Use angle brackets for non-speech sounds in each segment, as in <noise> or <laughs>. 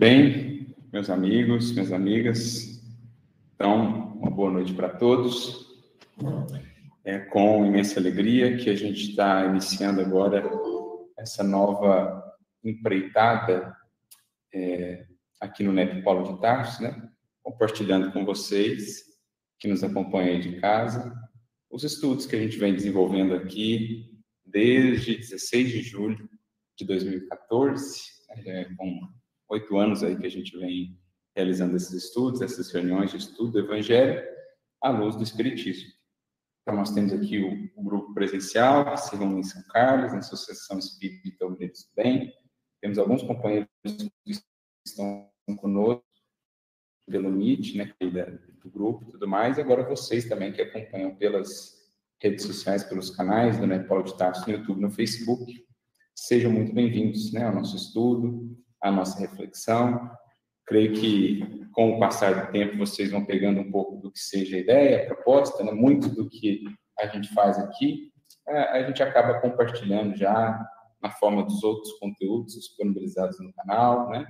Bem, meus amigos, minhas amigas, então, uma boa noite para todos. É com imensa alegria que a gente está iniciando agora essa nova empreitada é, aqui no NEP Paulo de Tarso, né? Compartilhando com vocês que nos acompanham aí de casa os estudos que a gente vem desenvolvendo aqui desde 16 de julho de 2014, é, com oito anos aí que a gente vem realizando esses estudos, essas reuniões de estudo do Evangelho à luz do Espiritismo. Então, nós temos aqui o, o grupo presencial, que se reúne em São Carlos, na Associação Espírita Obreiros do Bem. Temos alguns companheiros que estão conosco pelo Meet, né, do grupo e tudo mais, e agora vocês também que acompanham pelas redes sociais, pelos canais do né, Paulo de Tarso no YouTube, no Facebook, sejam muito bem-vindos né, ao nosso estudo, à nossa reflexão. Creio que, com o passar do tempo, vocês vão pegando um pouco do que seja a ideia, a proposta, né, muito do que a gente faz aqui, é, a gente acaba compartilhando já na forma dos outros conteúdos disponibilizados no canal, né?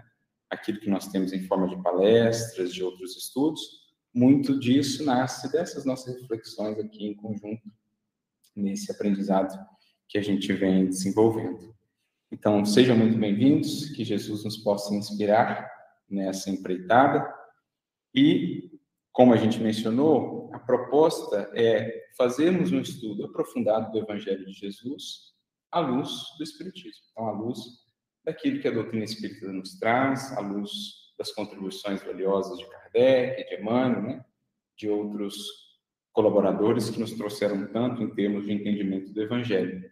aquilo que nós temos em forma de palestras, de outros estudos, muito disso nasce dessas nossas reflexões aqui em conjunto, nesse aprendizado que a gente vem desenvolvendo. Então, sejam muito bem-vindos, que Jesus nos possa inspirar nessa empreitada. E, como a gente mencionou, a proposta é fazermos um estudo aprofundado do Evangelho de Jesus à luz do Espiritismo. Então, à luz daquilo que a doutrina espírita nos traz, à luz das contribuições valiosas de Kardec, de Emmanuel, né? de outros colaboradores que nos trouxeram tanto em termos de entendimento do Evangelho.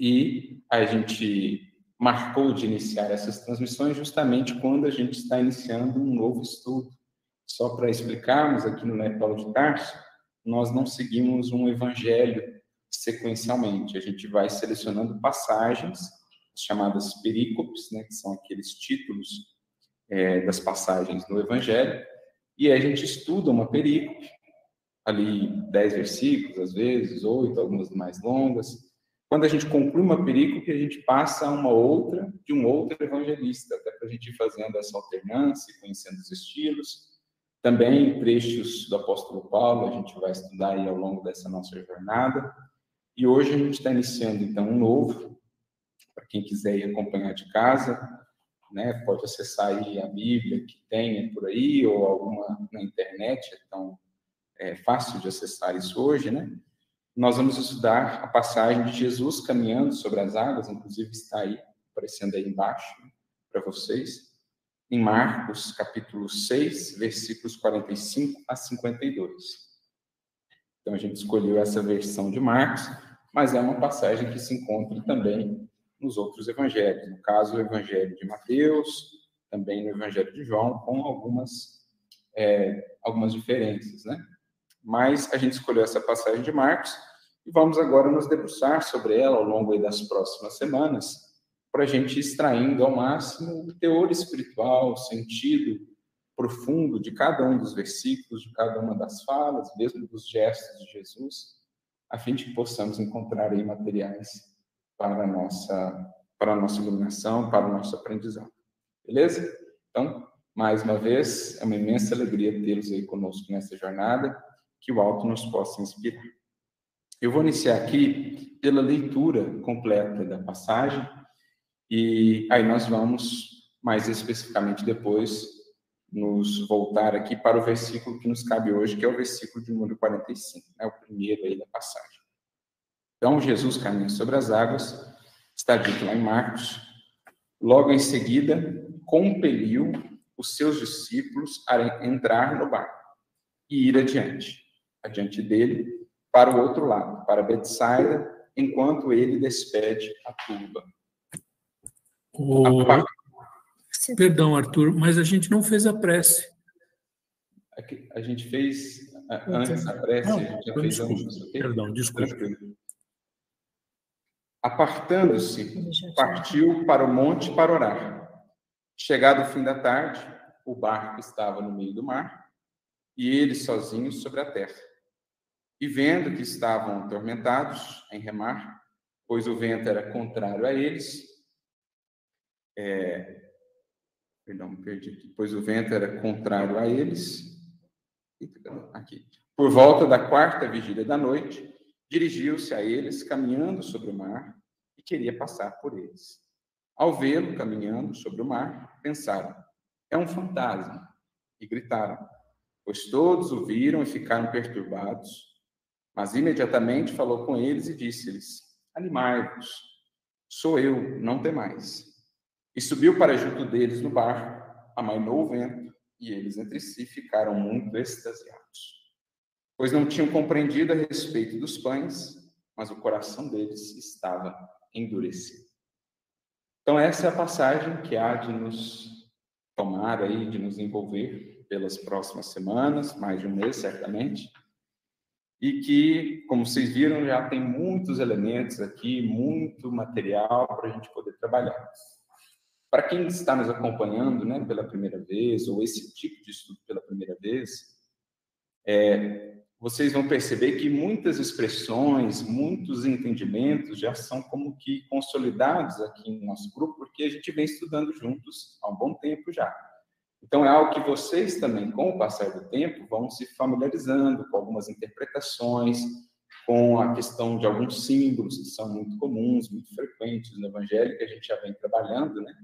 E a gente marcou de iniciar essas transmissões justamente quando a gente está iniciando um novo estudo. Só para explicarmos aqui no Neto Paulo de Tarso, nós não seguimos um evangelho sequencialmente, a gente vai selecionando passagens chamadas perícopes, né, que são aqueles títulos é, das passagens no evangelho, e a gente estuda uma perícope, ali dez versículos, às vezes, oito, algumas mais longas, quando a gente conclui uma perícope, a gente passa a uma outra de um outro evangelista, até para a gente ir fazendo essa alternância, conhecendo os estilos. Também trechos do apóstolo Paulo, a gente vai estudar aí ao longo dessa nossa jornada. E hoje a gente está iniciando, então, um novo, para quem quiser ir acompanhar de casa, né, pode acessar aí a Bíblia que tem por aí, ou alguma na internet, então é fácil de acessar isso hoje, né? Nós vamos estudar a passagem de Jesus caminhando sobre as águas, inclusive está aí, aparecendo aí embaixo, né, para vocês, em Marcos, capítulo 6, versículos 45 a 52. Então, a gente escolheu essa versão de Marcos, mas é uma passagem que se encontra também nos outros evangelhos, no caso, o evangelho de Mateus, também no evangelho de João, com algumas, é, algumas diferenças, né? Mas a gente escolheu essa passagem de Marcos e vamos agora nos debruçar sobre ela ao longo das próximas semanas, para a gente extraindo ao máximo o teor espiritual, o sentido profundo de cada um dos versículos, de cada uma das falas, mesmo dos gestos de Jesus, a fim de que possamos encontrar aí materiais para a nossa, para a nossa iluminação, para o nosso aprendizado. Beleza? Então, mais uma vez, é uma imensa alegria tê-los aí conosco nessa jornada que o alto nos possa inspirar. Eu vou iniciar aqui pela leitura completa da passagem e aí nós vamos mais especificamente depois nos voltar aqui para o versículo que nos cabe hoje, que é o versículo de número 45, é né, o primeiro aí da passagem. Então, Jesus caminha sobre as águas, está dito lá em Marcos, logo em seguida, compeliu os seus discípulos a entrar no barco e ir adiante adiante dele, para o outro lado, para Betsaida, enquanto ele despede a turba. O... A... Perdão, Arthur, mas a gente não fez a prece. A gente fez antes a prece, não, a gente já fez desculpa, antes, okay? Perdão, desculpa. Apartando-se, partiu para o monte para orar. Chegado o fim da tarde, o barco estava no meio do mar e ele sozinho sobre a terra. E vendo que estavam atormentados em remar, pois o vento era contrário a eles, é, Perdão, perdi aqui. Pois o vento era contrário a eles. Aqui. Por volta da quarta vigília da noite, dirigiu-se a eles caminhando sobre o mar e queria passar por eles. Ao vê-lo caminhando sobre o mar, pensaram: é um fantasma, e gritaram, pois todos o viram e ficaram perturbados. Mas imediatamente falou com eles e disse-lhes: Animai-vos, sou eu, não temais. E subiu para junto deles no barco, amainou o vento, e eles entre si ficaram muito extasiados pois não tinham compreendido a respeito dos pães, mas o coração deles estava endurecido. Então, essa é a passagem que há de nos tomar aí, de nos envolver pelas próximas semanas, mais de um mês, certamente, e que, como vocês viram, já tem muitos elementos aqui, muito material para a gente poder trabalhar. Para quem está nos acompanhando né, pela primeira vez, ou esse tipo de estudo pela primeira vez, é, vocês vão perceber que muitas expressões, muitos entendimentos já são como que consolidados aqui no nosso grupo, porque a gente vem estudando juntos há um bom tempo já. Então, é algo que vocês também, com o passar do tempo, vão se familiarizando com algumas interpretações, com a questão de alguns símbolos que são muito comuns, muito frequentes no Evangelho, que a gente já vem trabalhando, né,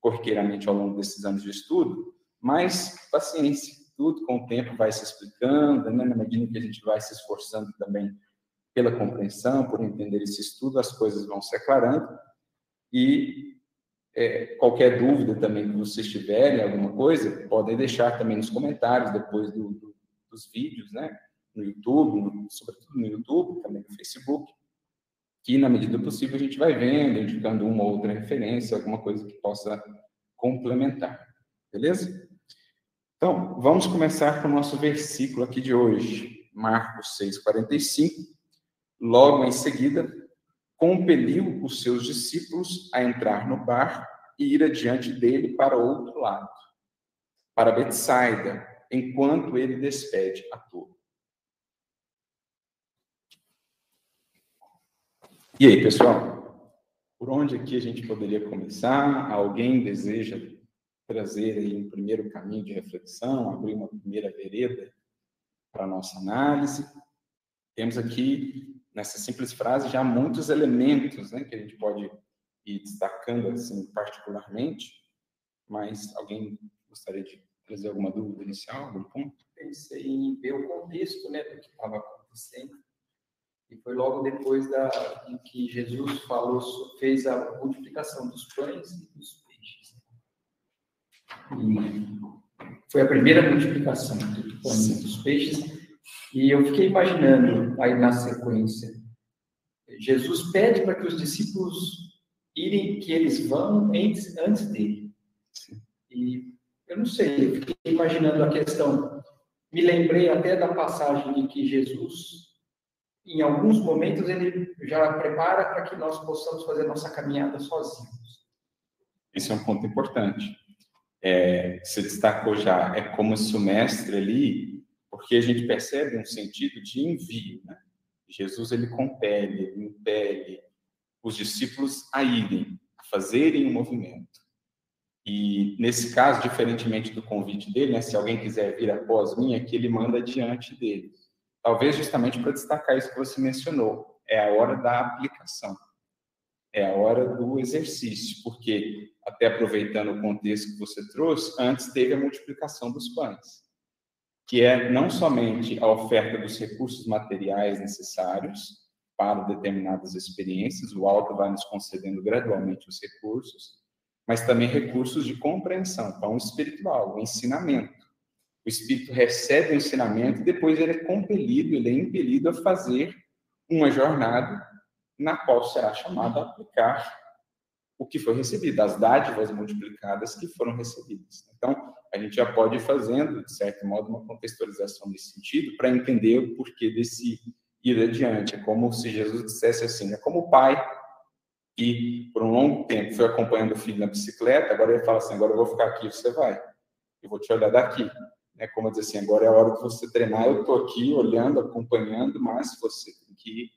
corriqueiramente ao longo desses anos de estudo, mas paciência tudo com o tempo vai se explicando, né? na medida que a gente vai se esforçando também pela compreensão, por entender esse estudo, as coisas vão se aclarando. E é, qualquer dúvida também que vocês tiverem, alguma coisa, podem deixar também nos comentários depois do, do, dos vídeos, né? No YouTube, no, sobretudo no YouTube, também no Facebook, que na medida possível a gente vai vendo, indicando uma ou outra referência, alguma coisa que possa complementar. Beleza? Então, vamos começar com o nosso versículo aqui de hoje, Marcos 6,45. Logo em seguida, compeliu os seus discípulos a entrar no barco e ir adiante dele para outro lado, para Betsaida, enquanto ele despede a turma. E aí, pessoal? Por onde aqui a gente poderia começar? Alguém deseja trazer aí um primeiro caminho de reflexão, abrir uma primeira vereda para a nossa análise. Temos aqui, nessa simples frase, já muitos elementos né, que a gente pode ir destacando assim, particularmente, mas alguém gostaria de trazer alguma dúvida inicial, algum ponto? Pensei em ver o contexto né, do que estava acontecendo. E foi logo depois da, em que Jesus falou, fez a multiplicação dos pães e dos e foi a primeira multiplicação dos peixes. E eu fiquei imaginando aí na sequência, Jesus pede para que os discípulos irem, que eles vão antes, antes dele. E eu não sei, eu fiquei imaginando a questão. Me lembrei até da passagem de que Jesus, em alguns momentos, ele já prepara para que nós possamos fazer nossa caminhada sozinhos. Esse é um ponto importante é, se destacou já, é como se o mestre ali, porque a gente percebe um sentido de envio, né? Jesus ele compele, ele impele os discípulos a irem, a fazerem um movimento. E nesse caso, diferentemente do convite dele, né, se alguém quiser vir após mim, aqui ele manda diante dele. Talvez justamente para destacar isso que você mencionou, é a hora da aplicação é a hora do exercício, porque, até aproveitando o contexto que você trouxe, antes teve a multiplicação dos pães, que é não somente a oferta dos recursos materiais necessários para determinadas experiências, o alto vai nos concedendo gradualmente os recursos, mas também recursos de compreensão, pão espiritual, o ensinamento. O espírito recebe o ensinamento e depois ele é compelido, ele é impelido a fazer uma jornada na qual será chamado a aplicar o que foi recebido, as dádivas multiplicadas que foram recebidas. Então, a gente já pode ir fazendo, de certo modo, uma contextualização nesse sentido, para entender o porquê desse ir adiante. É como se Jesus dissesse assim: é como o pai que, por um longo tempo, foi acompanhando o filho na bicicleta, agora ele fala assim: agora eu vou ficar aqui, você vai. Eu vou te olhar daqui. É como dizer assim: agora é a hora de você treinar, eu estou aqui olhando, acompanhando, mas você tem que ir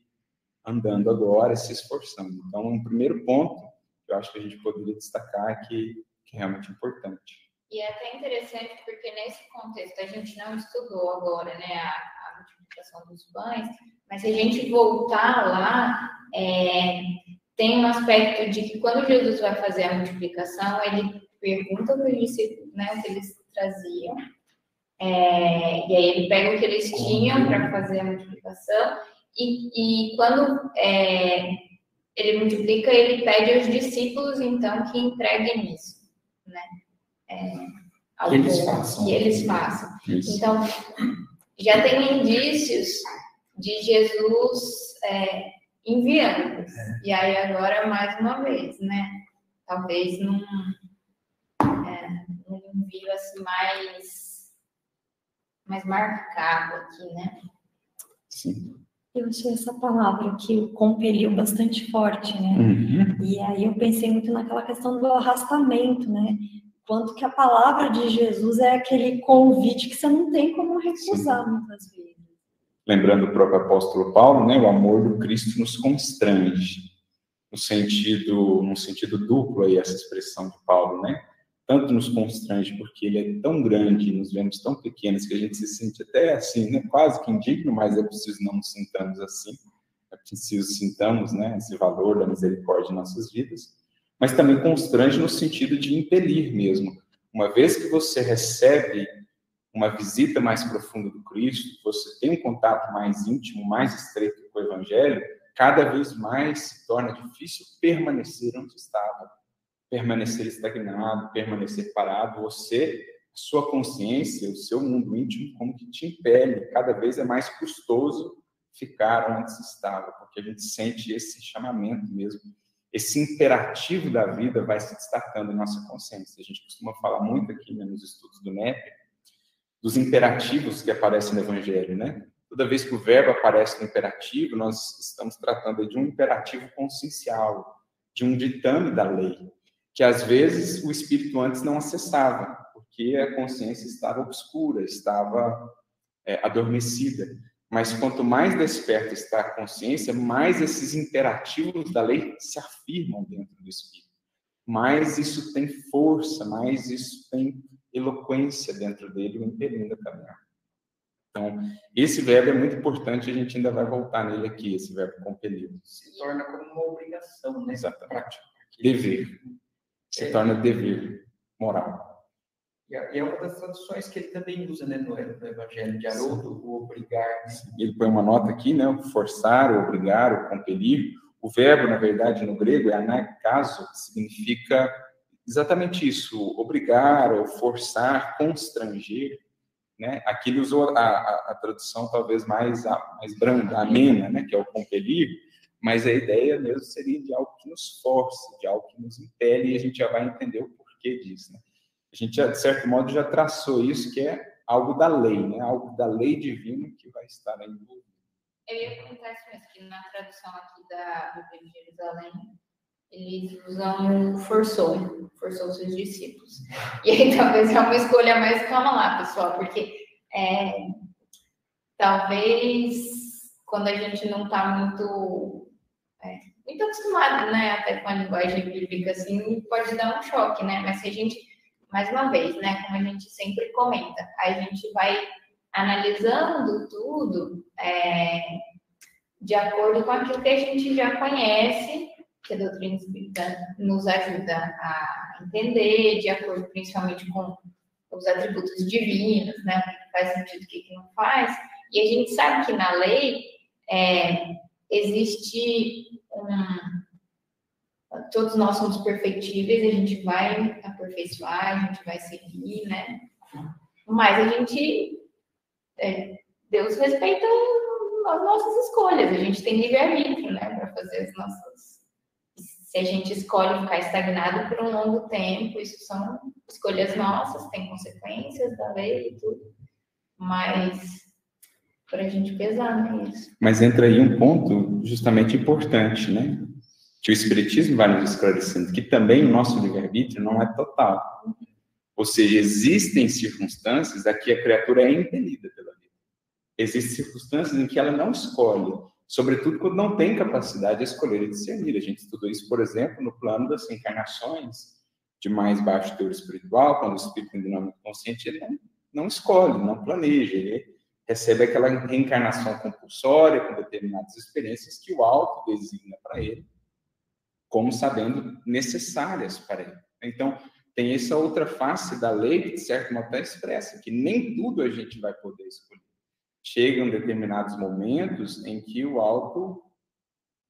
andando agora, se esforçando. Então, um primeiro ponto que eu acho que a gente poderia destacar que, que é realmente importante. E é até interessante porque nesse contexto a gente não estudou agora, né, a, a multiplicação dos pães, mas se a gente voltar lá, é, tem um aspecto de que quando Jesus vai fazer a multiplicação, ele pergunta para os discípulos né, o que eles traziam, é, e aí ele pega o que eles tinham para fazer a multiplicação, e, e quando é, ele multiplica, ele pede aos discípulos, então, que entreguem isso, né? É, que eles façam. Que eles façam. Isso. Então, já tem indícios de Jesus é, enviando. É. E aí, agora, mais uma vez, né? Talvez num, é, num envio assim mais, mais marcado aqui, né? Sim. Eu achei essa palavra que compeliu bastante forte, né? Uhum. E aí eu pensei muito naquela questão do arrastamento, né? Quanto que a palavra de Jesus é aquele convite que você não tem como recusar Sim. muitas vezes. Lembrando o próprio apóstolo Paulo, né? O amor do Cristo nos constrange, no sentido, num sentido duplo aí essa expressão de Paulo, né? tanto nos constrange porque ele é tão grande, nos vemos tão pequenos que a gente se sente até assim, né, quase que indigno, mas é preciso não nos sintamos assim, é preciso sintamos, né, esse valor da misericórdia em nossas vidas, mas também constrange no sentido de impelir mesmo. Uma vez que você recebe uma visita mais profunda do Cristo, você tem um contato mais íntimo, mais estreito com o Evangelho, cada vez mais se torna difícil permanecer onde estava permanecer estagnado, permanecer parado, você, sua consciência, o seu mundo íntimo, como que te impele, cada vez é mais custoso ficar onde se estava, porque a gente sente esse chamamento mesmo, esse imperativo da vida vai se destacando em nossa consciência. A gente costuma falar muito aqui né, nos estudos do NEP, dos imperativos que aparecem no Evangelho, né? Toda vez que o verbo aparece no imperativo, nós estamos tratando de um imperativo consciencial, de um ditame da lei que às vezes o espírito antes não acessava, porque a consciência estava obscura, estava é, adormecida. Mas quanto mais desperta está a consciência, mais esses imperativos da lei se afirmam dentro do espírito. Mais isso tem força, mais isso tem eloquência dentro dele, o impelindo a caminhar. Então, esse verbo é muito importante, a gente ainda vai voltar nele aqui, esse verbo compelido. Se torna como uma obrigação, né? Exatamente. Dever se é. torna dever moral. E é uma das traduções que ele também usa né, no, Evangelho de Haroldo, o obrigar. Né? Ele põe uma nota aqui, né, forçar, obrigar, o compelir. O verbo, na verdade, no grego é anakaso, que significa exatamente isso, obrigar ou forçar, constranger. Né? Aqui ele usou a, a, a tradução talvez mais, a, mais branda, amena, né, que é o compelir, mas a ideia mesmo seria de algo que nos force, de algo que nos impele, e a gente já vai entender o porquê disso. Né? A gente, de certo modo, já traçou isso, que é algo da lei, né? algo da lei divina que vai estar aí envolvido. Eu ia comentar isso mesmo, que na tradução aqui da Bíblia de Jerusalém, eles usam forçou, forçou seus discípulos. <laughs> E aí talvez é uma escolha mais, calma lá, pessoal, porque é, talvez quando a gente não está muito é, muito acostumado, né, até com a linguagem bíblica, assim, pode dar um choque, né, mas se a gente, mais uma vez, né, como a gente sempre comenta, a gente vai analisando tudo é, de acordo com aquilo que a gente já conhece, que a doutrina espírita nos ajuda a entender, de acordo principalmente com os atributos divinos, né, o que faz sentido, o que não faz, e a gente sabe que na lei, é, existe um. Todos nós somos perfeitíveis, a gente vai aperfeiçoar, a gente vai seguir, né? Mas a gente. É, Deus respeita as nossas escolhas, a gente tem livre-arbítrio, né, para fazer as nossas. Se a gente escolhe ficar estagnado por um longo tempo, isso são escolhas nossas, tem consequências da lei e tudo. Mas para a gente pesar nisso. Né, Mas entra aí um ponto justamente importante, né? Que o Espiritismo vai nos esclarecendo, que também o nosso livre-arbítrio não é total. Ou seja, existem circunstâncias a que a criatura é impelida pela vida. Existem circunstâncias em que ela não escolhe, sobretudo quando não tem capacidade de escolher e discernir. A gente estudou isso, por exemplo, no plano das encarnações, de mais baixo teor espiritual, quando o espírito é muito consciente, ele não, não escolhe, não planeja, ele recebe aquela reencarnação compulsória com determinadas experiências que o alto designa para ele, como sabendo necessárias para ele. Então, tem essa outra face da lei que, de certo modo, está expressa, que nem tudo a gente vai poder escolher. Chegam determinados momentos em que o alto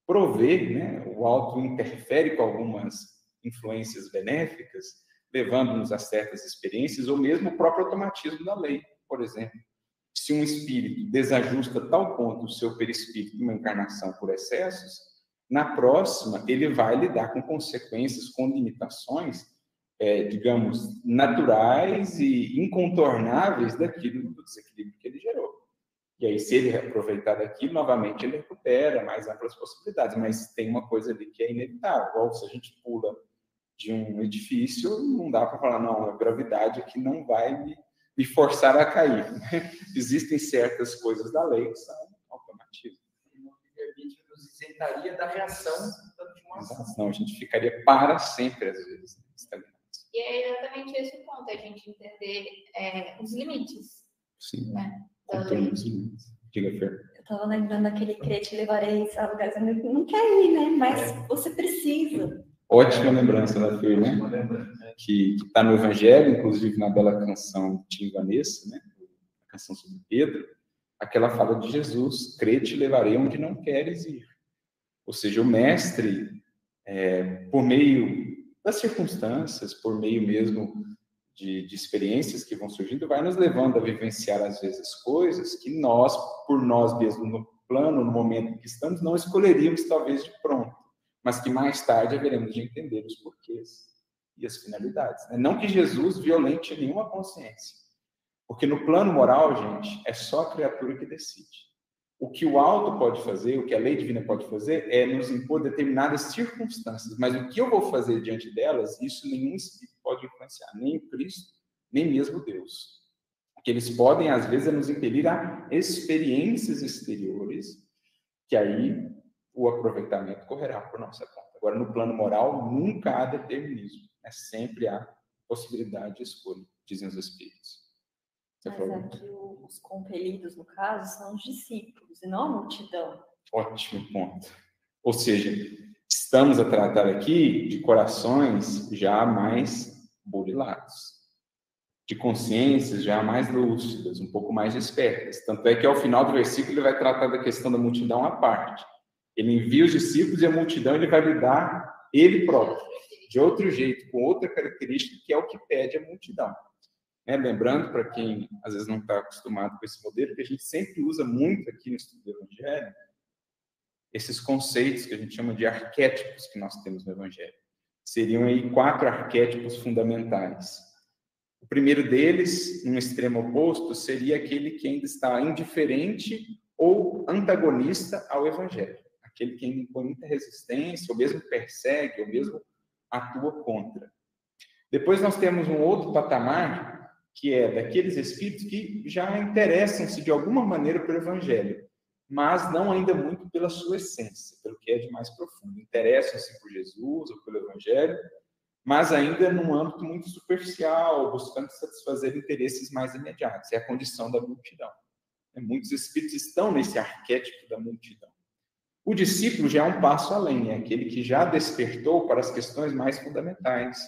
provê, né? o alto interfere com algumas influências benéficas, levando-nos a certas experiências, ou mesmo o próprio automatismo da lei, por exemplo. Se um espírito desajusta tal ponto o seu perispírito de uma encarnação por excessos, na próxima ele vai lidar com consequências, com limitações, é, digamos, naturais e incontornáveis daquilo do desequilíbrio que ele gerou. E aí, se ele aproveitar daquilo, novamente ele recupera mais amplas possibilidades, mas tem uma coisa ali que é inevitável. Igual se a gente pula de um edifício, não dá para falar, não, a gravidade aqui não vai me, me forçar a cair. <laughs> Existem certas coisas da lei que são automatismo. Isentaria da reação de uma ação. a gente ficaria para sempre, às vezes, E é exatamente esse o ponto, a gente entender é, os limites. Sim, né, os limites. Diga, Fer. Eu estava lembrando daquele crente levarei a lugares onde não quer ir, né? Mas é. você precisa. Ótima lembrança da Fer, né? Que está no Evangelho, inclusive na bela canção de Tim Vanessa, né? A canção sobre Pedro, aquela fala de Jesus: crê te levarei onde não queres ir. Ou seja, o mestre, é, por meio das circunstâncias, por meio mesmo de, de, experiências que vão surgindo, vai nos levando a vivenciar, às vezes, coisas que nós, por nós mesmos, no plano, no momento em que estamos, não escolheríamos, talvez, de pronto mas que mais tarde haveremos de entender os porquês e as finalidades. Né? Não que Jesus violente nenhuma consciência, porque no plano moral, gente, é só a criatura que decide. O que o alto pode fazer, o que a lei divina pode fazer, é nos impor determinadas circunstâncias, mas o que eu vou fazer diante delas, isso nenhum espírito pode influenciar, nem o Cristo, nem mesmo Deus. O que eles podem, às vezes, é nos impedir a experiências exteriores, que aí o aproveitamento correrá por nossa conta. Agora, no plano moral, nunca há determinismo. É sempre há possibilidade de escolha, dizem os Espíritos. Você Mas aqui os compelidos, no caso, são os discípulos e não a multidão. Ótimo ponto. Ou seja, estamos a tratar aqui de corações já mais burilados, de consciências já mais lúcidas, um pouco mais espertas. Tanto é que ao final do versículo ele vai tratar da questão da multidão à parte. Ele envia os discípulos e a multidão ele vai lidar ele próprio, de outro jeito, com outra característica que é o que pede a multidão. É, lembrando, para quem às vezes não está acostumado com esse modelo, que a gente sempre usa muito aqui no estudo do Evangelho, esses conceitos que a gente chama de arquétipos que nós temos no Evangelho. Seriam aí quatro arquétipos fundamentais. O primeiro deles, um extremo oposto, seria aquele que ainda está indiferente ou antagonista ao Evangelho aquele que impõe muita resistência, ou mesmo persegue, ou mesmo atua contra. Depois nós temos um outro patamar, que é daqueles espíritos que já interessam-se de alguma maneira pelo Evangelho, mas não ainda muito pela sua essência, pelo que é de mais profundo. Interessam-se por Jesus ou pelo Evangelho, mas ainda num âmbito muito superficial, buscando satisfazer interesses mais imediatos. É a condição da multidão. Muitos espíritos estão nesse arquétipo da multidão. O discípulo já é um passo além, é aquele que já despertou para as questões mais fundamentais,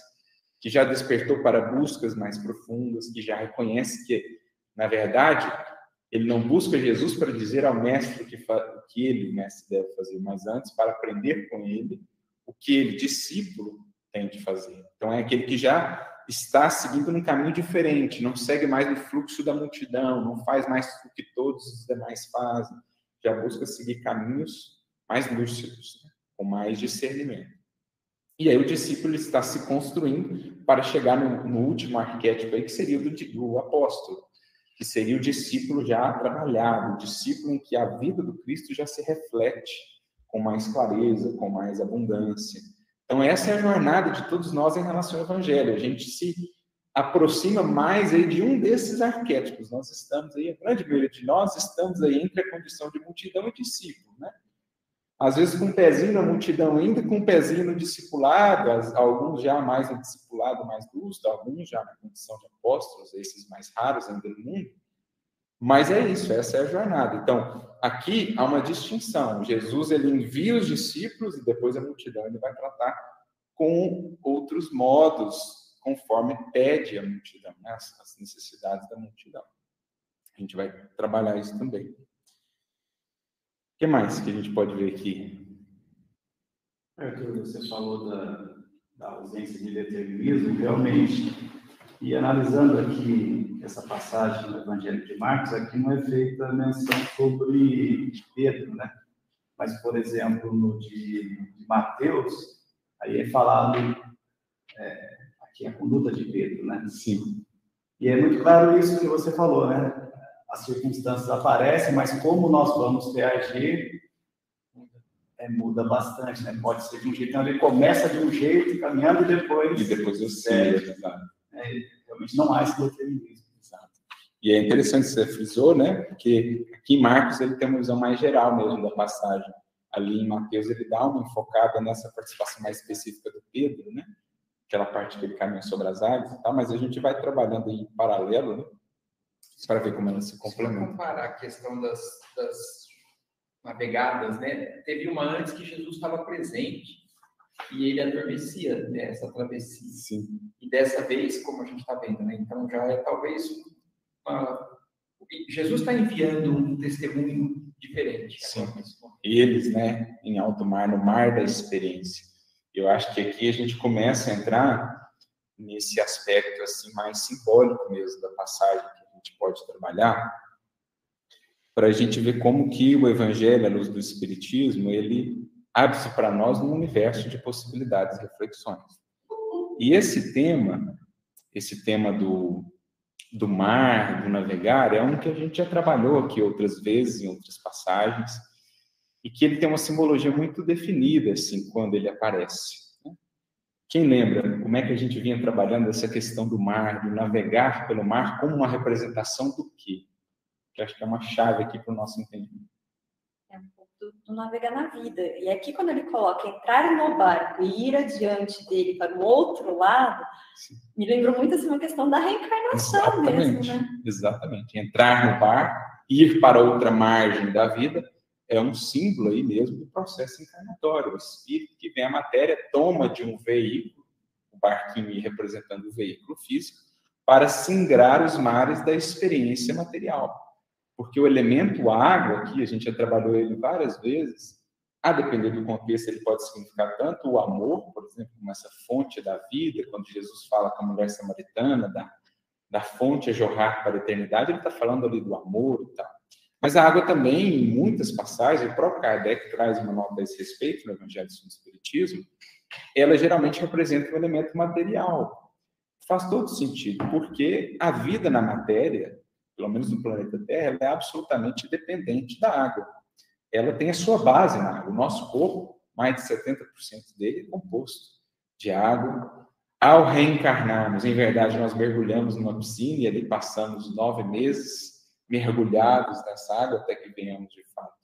que já despertou para buscas mais profundas, que já reconhece que, na verdade, ele não busca Jesus para dizer ao mestre que, o que ele, o mestre, deve fazer, mas antes para aprender com ele o que ele, discípulo, tem de fazer. Então, é aquele que já está seguindo num caminho diferente, não segue mais o fluxo da multidão, não faz mais o que todos os demais fazem, já busca seguir caminhos mais lúcidos, né? com mais discernimento. E aí o discípulo está se construindo para chegar no, no último arquétipo aí, que seria o do, do apóstolo, que seria o discípulo já trabalhado, o discípulo em que a vida do Cristo já se reflete com mais clareza, com mais abundância. Então essa é a jornada de todos nós em relação ao evangelho. A gente se aproxima mais aí de um desses arquétipos. Nós estamos aí, a grande maioria de nós estamos aí entre a condição de multidão e discípulo, né? Às vezes com um pezinho na multidão, ainda com um pezinho no discipulado, alguns já mais no discipulado mais lúcido, alguns já na condição de apóstolos, esses mais raros ainda no mundo. Mas é isso, essa é a jornada. Então, aqui há uma distinção. Jesus ele envia os discípulos e depois a multidão ele vai tratar com outros modos, conforme pede a multidão, né? as necessidades da multidão. A gente vai trabalhar isso também. O que mais que a gente pode ver aqui? Arthur, você falou da, da ausência de determinismo, realmente. E analisando aqui essa passagem do Evangelho de Marcos, aqui não é feita menção sobre Pedro, né? Mas, por exemplo, no de, de Mateus, aí é falado é, aqui a conduta de Pedro, né? Sim. E é muito claro isso que você falou, né? As circunstâncias aparecem, mas como nós vamos reagir é, muda bastante, né? Pode ser de um jeito, então ele começa de um jeito, caminhando e depois. E depois eu sei, é, realmente não há esse determinismo. Exato. E é interessante você frisou, né? Porque aqui em Marcos ele tem uma visão mais geral mesmo da passagem. Ali em Mateus ele dá uma enfocada nessa participação mais específica do Pedro, né? Aquela parte que ele caminha sobre as águas e tal, mas a gente vai trabalhando em paralelo, né? Para ver como ela se complementa. Se comparar a questão das, das navegadas, né? Teve uma antes que Jesus estava presente e ele adormecia nessa né, travessia. Sim. E dessa vez, como a gente está vendo, né? Então já é talvez uma... Jesus está enviando um testemunho diferente. Sim. Eles, né, em alto mar, no mar da experiência. Eu acho que aqui a gente começa a entrar nesse aspecto assim mais simbólico mesmo da passagem gente pode trabalhar para a gente ver como que o Evangelho, a luz do Espiritismo, ele abre-se para nós num universo de possibilidades e reflexões. E esse tema, esse tema do, do mar, do navegar, é um que a gente já trabalhou aqui outras vezes, em outras passagens, e que ele tem uma simbologia muito definida, assim, quando ele aparece. Quem lembra como é que a gente vinha trabalhando essa questão do mar, do navegar pelo mar, como uma representação do quê? Que acho que é uma chave aqui para o nosso entendimento. É um pouco do, do, navegar na vida. E aqui, quando ele coloca entrar no barco e ir adiante dele para o outro lado, Sim. me lembrou muito assim, uma questão da reencarnação Exatamente. mesmo, né? Exatamente. Entrar no bar, ir para outra margem da vida é um símbolo aí mesmo do processo encarnatório. O espírito que vem à matéria toma de um veículo, o barquinho representando o veículo físico, para singrar os mares da experiência material. Porque o elemento água, aqui a gente já trabalhou ele várias vezes, a depender do contexto, ele pode significar tanto o amor, por exemplo, como essa fonte da vida, quando Jesus fala com a mulher samaritana, da, da fonte a jorrar para a eternidade, ele está falando ali do amor e tal. Mas a água também, em muitas passagens, o próprio Kardec traz uma nota a esse respeito no Evangelho do Espiritismo, ela geralmente representa um elemento material. Faz todo sentido, porque a vida na matéria, pelo menos no planeta Terra, é absolutamente dependente da água. Ela tem a sua base na água. O nosso corpo, mais de 70% dele é composto de água. Ao reencarnarmos, em verdade, nós mergulhamos numa piscina e ali passamos nove meses mergulhados nessa água até que venhamos de fato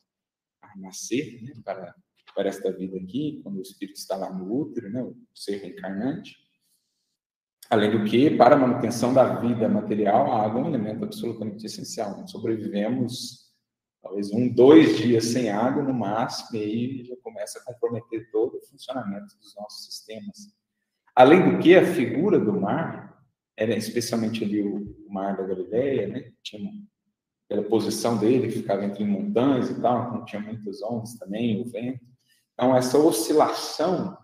a nascer né, para, para esta vida aqui, quando o espírito está lá no útero, né, o ser reencarnante. Além do que, para a manutenção da vida material, a água é um elemento absolutamente essencial. Nós sobrevivemos talvez um, dois dias sem água no máximo, e aí já começa a comprometer todo o funcionamento dos nossos sistemas. Além do que, a figura do mar, era especialmente ali o, mar da Galileia, né? Tinha pela posição dele, que ficava entre montanhas e tal, não tinha muitas ondas também, o vento. Então, essa oscilação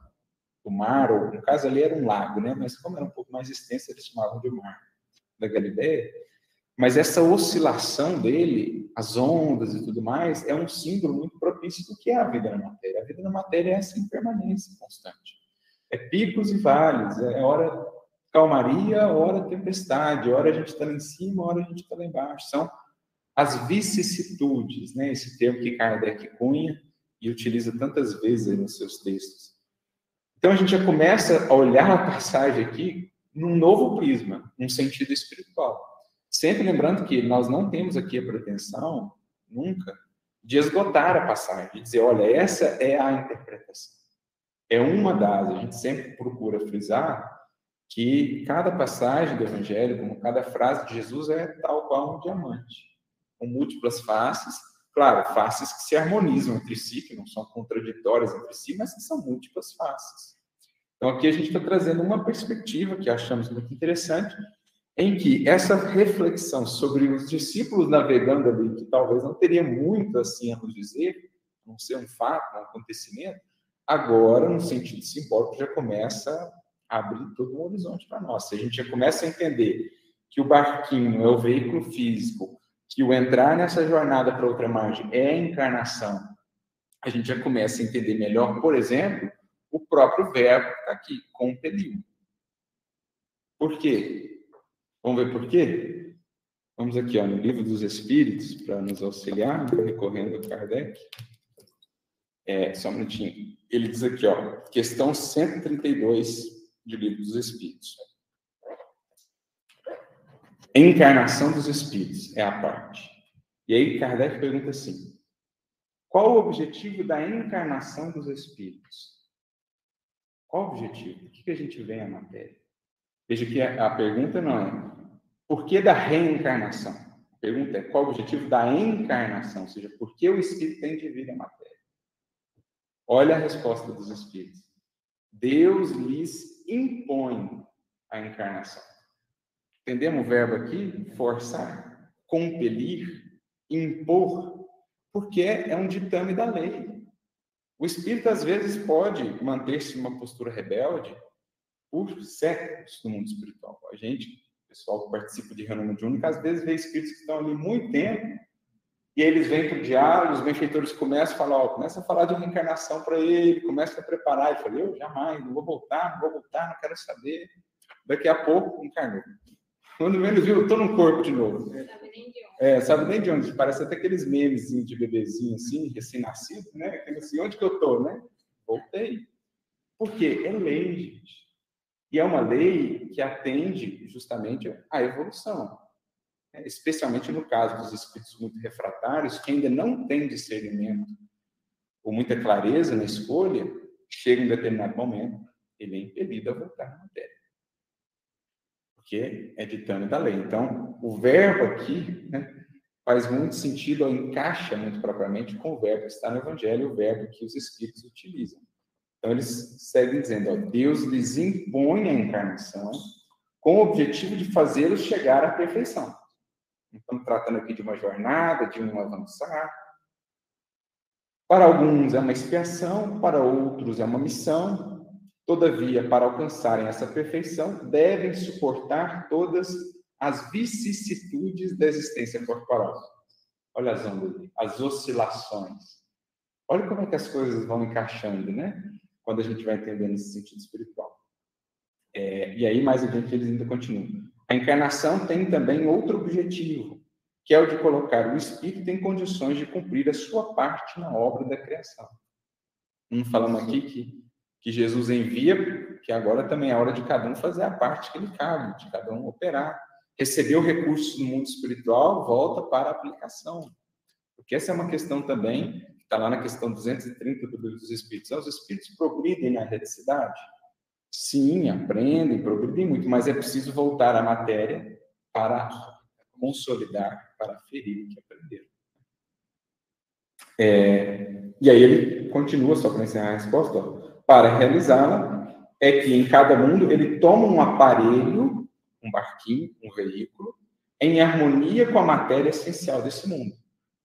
do mar, ou no caso ali era um lago, né? mas como era um pouco mais extenso, eles chamavam de mar da Galileia. Mas essa oscilação dele, as ondas e tudo mais, é um símbolo muito propício do que é a vida na matéria. A vida na matéria é essa impermanência constante. É picos e vales, é hora calmaria, hora tempestade, hora a gente está lá em cima, hora a gente está lá embaixo. São as vicissitudes, né? esse termo que Kardec cunha e utiliza tantas vezes nos seus textos. Então a gente já começa a olhar a passagem aqui num novo prisma, num sentido espiritual. Sempre lembrando que nós não temos aqui a pretensão, nunca, de esgotar a passagem, de dizer, olha, essa é a interpretação. É uma das, a gente sempre procura frisar que cada passagem do Evangelho, como cada frase de Jesus, é tal qual um diamante, com múltiplas faces, claro, faces que se harmonizam entre si, que não são contraditórias entre si, mas que são múltiplas faces. Então, aqui a gente está trazendo uma perspectiva que achamos muito interessante, em que essa reflexão sobre os discípulos navegando ali, que talvez não teria muito assim a nos dizer, não ser um fato, um acontecimento, agora, no sentido simbólico, já começa a abrir todo um horizonte para nós. Se a gente já começa a entender que o barquinho é o veículo físico, que o entrar nessa jornada para outra margem é a encarnação, a gente já começa a entender melhor, por exemplo, o próprio verbo que está aqui, compeliu. Por quê? Vamos ver por quê? Vamos aqui ó, no Livro dos Espíritos, para nos auxiliar, recorrendo a Kardec. É, só um minutinho. Ele diz aqui, ó, questão 132 de Livro dos Espíritos. Encarnação dos Espíritos é a parte. E aí Kardec pergunta assim: qual o objetivo da encarnação dos Espíritos? Qual o objetivo? Por que a gente vem à matéria? Veja que a pergunta não é por que da reencarnação? A pergunta é qual o objetivo da encarnação? Ou seja, por que o Espírito tem de vir à matéria? Olha a resposta dos Espíritos. Deus lhes impõe a encarnação. Entendemos o verbo aqui? Forçar, compelir, impor, porque é um ditame da lei. O espírito, às vezes, pode manter-se numa postura rebelde por séculos no mundo espiritual. A gente, o pessoal que participa de reunião mediúnica, às vezes vê espíritos que estão ali muito tempo e eles vêm para o diálogo, os benfeitores começam a falar, ó, começa a falar de reencarnação para ele, começa a preparar. Ele fala, eu jamais, não vou voltar, não vou voltar, não quero saber. Daqui a pouco, encarnou. Quando menos viu, estou no corpo de novo. É, sabe nem de onde. Parece até aqueles memes de bebezinho assim, recém-nascido, né? Assim, onde que eu estou, né? Voltei. Por quê? É lei, gente. E é uma lei que atende justamente à evolução. É, especialmente no caso dos espíritos muito refratários, que ainda não têm discernimento ou muita clareza na escolha, chega em determinado momento, ele é impelido a voltar à matéria. Porque é ditame da lei. Então, o verbo aqui né, faz muito sentido, ou encaixa muito propriamente com o verbo que está no Evangelho, o verbo que os espíritos utilizam. Então, eles seguem dizendo: ó, Deus lhes impõe a encarnação com o objetivo de fazê-los chegar à perfeição. Estamos tratando aqui de uma jornada, de um avançar. Para alguns é uma expiação, para outros é uma missão. Todavia, para alcançarem essa perfeição, devem suportar todas as vicissitudes da existência corporal. Olha as ondas, as oscilações. Olha como é que as coisas vão encaixando, né? Quando a gente vai entendendo esse sentido espiritual. É, e aí, mais adiante, eles ainda continuam. A encarnação tem também outro objetivo, que é o de colocar o espírito em condições de cumprir a sua parte na obra da criação. Não falamos aqui que, que Jesus envia, que agora também é hora de cada um fazer a parte que lhe cabe, de cada um operar. Recebeu recursos do mundo espiritual, volta para a aplicação. Porque essa é uma questão também, que está lá na questão 230 do Livro dos Espíritos. Os espíritos progridem na reticidade? Sim, aprendem, progredem muito, mas é preciso voltar à matéria para consolidar, para ferir o que aprenderam. É, e aí ele continua, só para encerrar a resposta, ó, para realizá-la, é que em cada mundo ele toma um aparelho, um barquinho, um veículo, em harmonia com a matéria essencial desse mundo,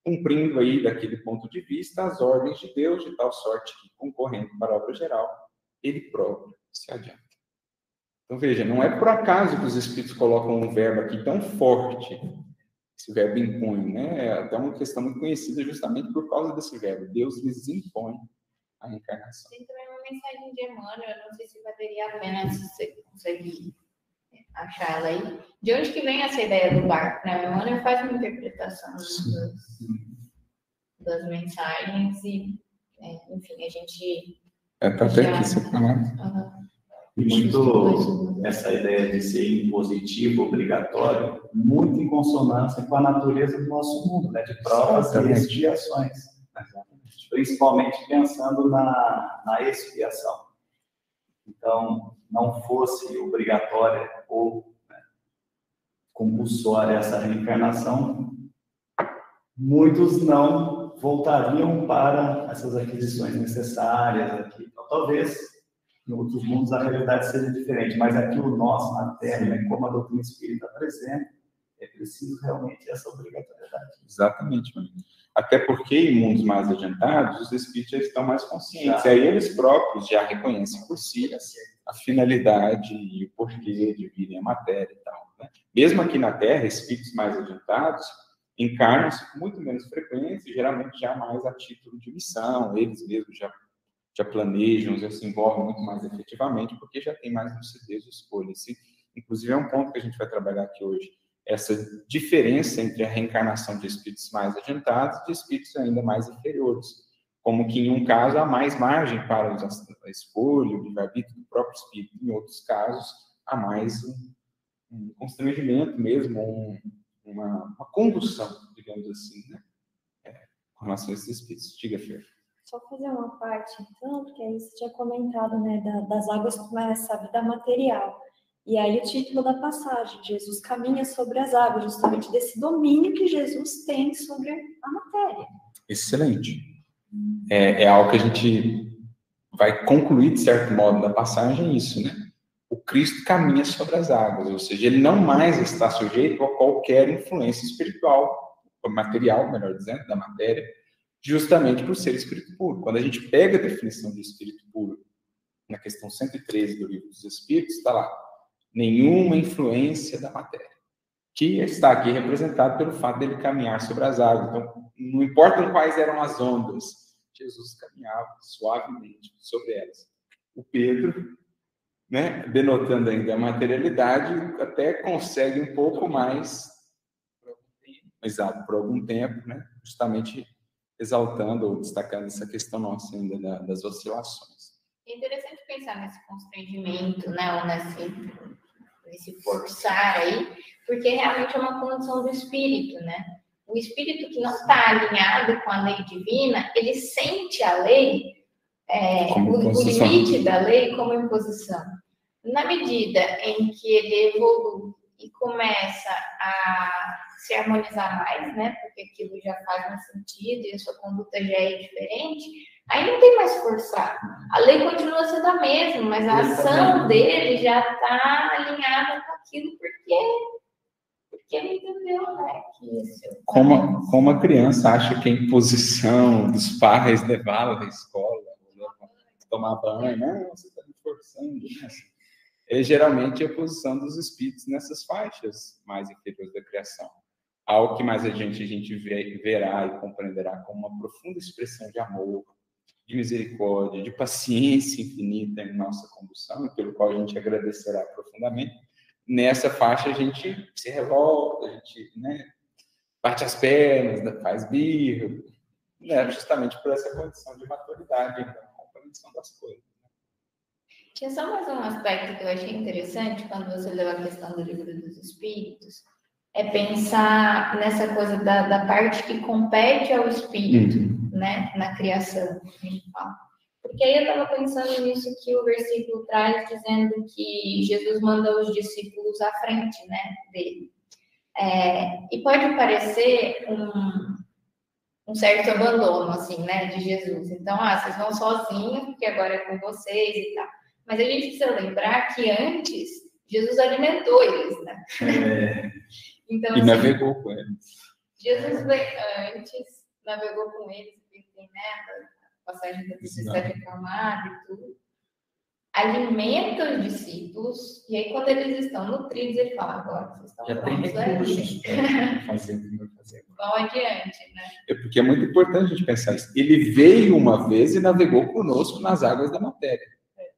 cumprindo aí, daquele ponto de vista, as ordens de Deus, de tal sorte que, concorrendo para a obra geral, ele próprio se adianta. Então veja, não é por acaso que os Espíritos colocam um verbo aqui tão forte, esse verbo impõe, né? É até uma questão muito conhecida justamente por causa desse verbo. Deus lhes impõe a reencarnação. Também uma mensagem de Emmanuel, eu não sei se valeria a pena se você consegue achar ela aí. De onde que vem essa ideia do barco? Né? Emmanuel faz uma interpretação das, das mensagens e, é, enfim, a gente é, tá até aqui. Uhum. E muito essa ideia de ser impositivo, obrigatório, muito em consonância com a natureza do nosso mundo, né? de provas e expiações. Principalmente pensando na, na expiação. Então, não fosse obrigatória ou né, compulsória essa reencarnação, muitos não voltariam para essas aquisições necessárias aqui. Então, talvez em outros mundos a realidade seja diferente, mas aqui o nosso, na Terra, né, como a doutrina espírita apresenta, é preciso realmente essa obrigatoriedade. Exatamente, mano. Até porque em mundos mais adiantados, os espíritos já estão mais conscientes. Já. E aí eles próprios já reconhecem por si a finalidade e o porquê de virem a matéria e tal. Né? Mesmo aqui na Terra, espíritos mais adiantados encarnam-se com muito menos frequência, geralmente já mais a título de missão, eles mesmos já já planejam, já se envolvem muito mais efetivamente, porque já tem mais lucidez de escolha. Esse, inclusive, é um ponto que a gente vai trabalhar aqui hoje. Essa diferença entre a reencarnação de espíritos mais adiantados e de espíritos ainda mais inferiores. Como que, em um caso, há mais margem para a escolha, o livre-arbítrio do próprio espírito. Em outros casos, há mais um, um constrangimento mesmo, um, uma, uma, condução, digamos assim, né? É, com relação a esses espíritos. Diga, Fer. Só fazer uma parte, então, porque aí você tinha comentado, né, da, das águas começa a vida material. E aí o título da passagem, Jesus caminha sobre as águas, justamente desse domínio que Jesus tem sobre a matéria. Excelente. É, é algo que a gente vai concluir, de certo modo, da passagem, isso, né? O Cristo caminha sobre as águas, ou seja, ele não mais está sujeito a qualquer influência espiritual, material, melhor dizendo, da matéria, justamente por ser espírito puro. Quando a gente pega a definição de espírito puro, na questão 113 do livro dos Espíritos, está lá, nenhuma influência da matéria, que está aqui representado pelo fato dele caminhar sobre as águas. Então, não importa quais eram as ondas, Jesus caminhava suavemente sobre elas. O Pedro, né, denotando ainda a materialidade, até consegue um pouco mais, exato, por algum tempo, né, justamente exaltando ou destacando essa questão nossa ainda da, das oscilações. É interessante pensar nesse constrangimento, né, ou nesse, nesse forçar aí, porque realmente é uma condição do espírito, né? O espírito que não está alinhado com a lei divina, ele sente a lei, é, o, o limite da lei como imposição. Na medida em que ele evolui e começa a se harmonizar mais, né? Porque aquilo já faz mais sentido e a sua conduta já é diferente, aí não tem mais forçar. A lei continua sendo a mesma, mas a ação dele já está alinhada com aquilo porque porque ele entendeu, né? Que isso é como, como a criança acha que a imposição dos pais levá-la à escola, tomar banho, não, você está me forçando, né? é geralmente a posição dos espíritos nessas faixas mais inferiores da criação algo que mais a gente, a gente verá e compreenderá como uma profunda expressão de amor, de misericórdia, de paciência infinita em nossa condução, pelo qual a gente agradecerá profundamente. Nessa faixa a gente se revolta, a gente né, bate as pernas, faz birro, né, justamente por essa condição de maturidade, da compreensão das coisas. Né. Tinha só mais um aspecto que eu achei interessante quando você leu a questão do livro dos Espíritos, é pensar nessa coisa da, da parte que compete ao espírito, uhum. Né, na criação, a gente fala. Porque aí eu estava pensando nisso que o versículo traz, dizendo que Jesus manda os discípulos à frente, né, dele. É, e pode parecer um, um certo abandono, assim, né, de Jesus. Então, ah, vocês vão sozinhos, porque agora é com vocês e tal. Mas a gente precisa lembrar que antes, Jesus alimentou eles, né? É. <laughs> Então, e assim, navegou com eles. Jesus veio antes, navegou com eles, tem né, a passagem da necessidade reclamada e tudo. Alimenta os discípulos, e aí quando eles estão nutridos, ele fala, agora vocês estão Já prontos aí. Fazer fazer Vão adiante, né? É porque é muito importante a gente pensar isso. Ele veio uma vez e navegou conosco nas águas da matéria. É.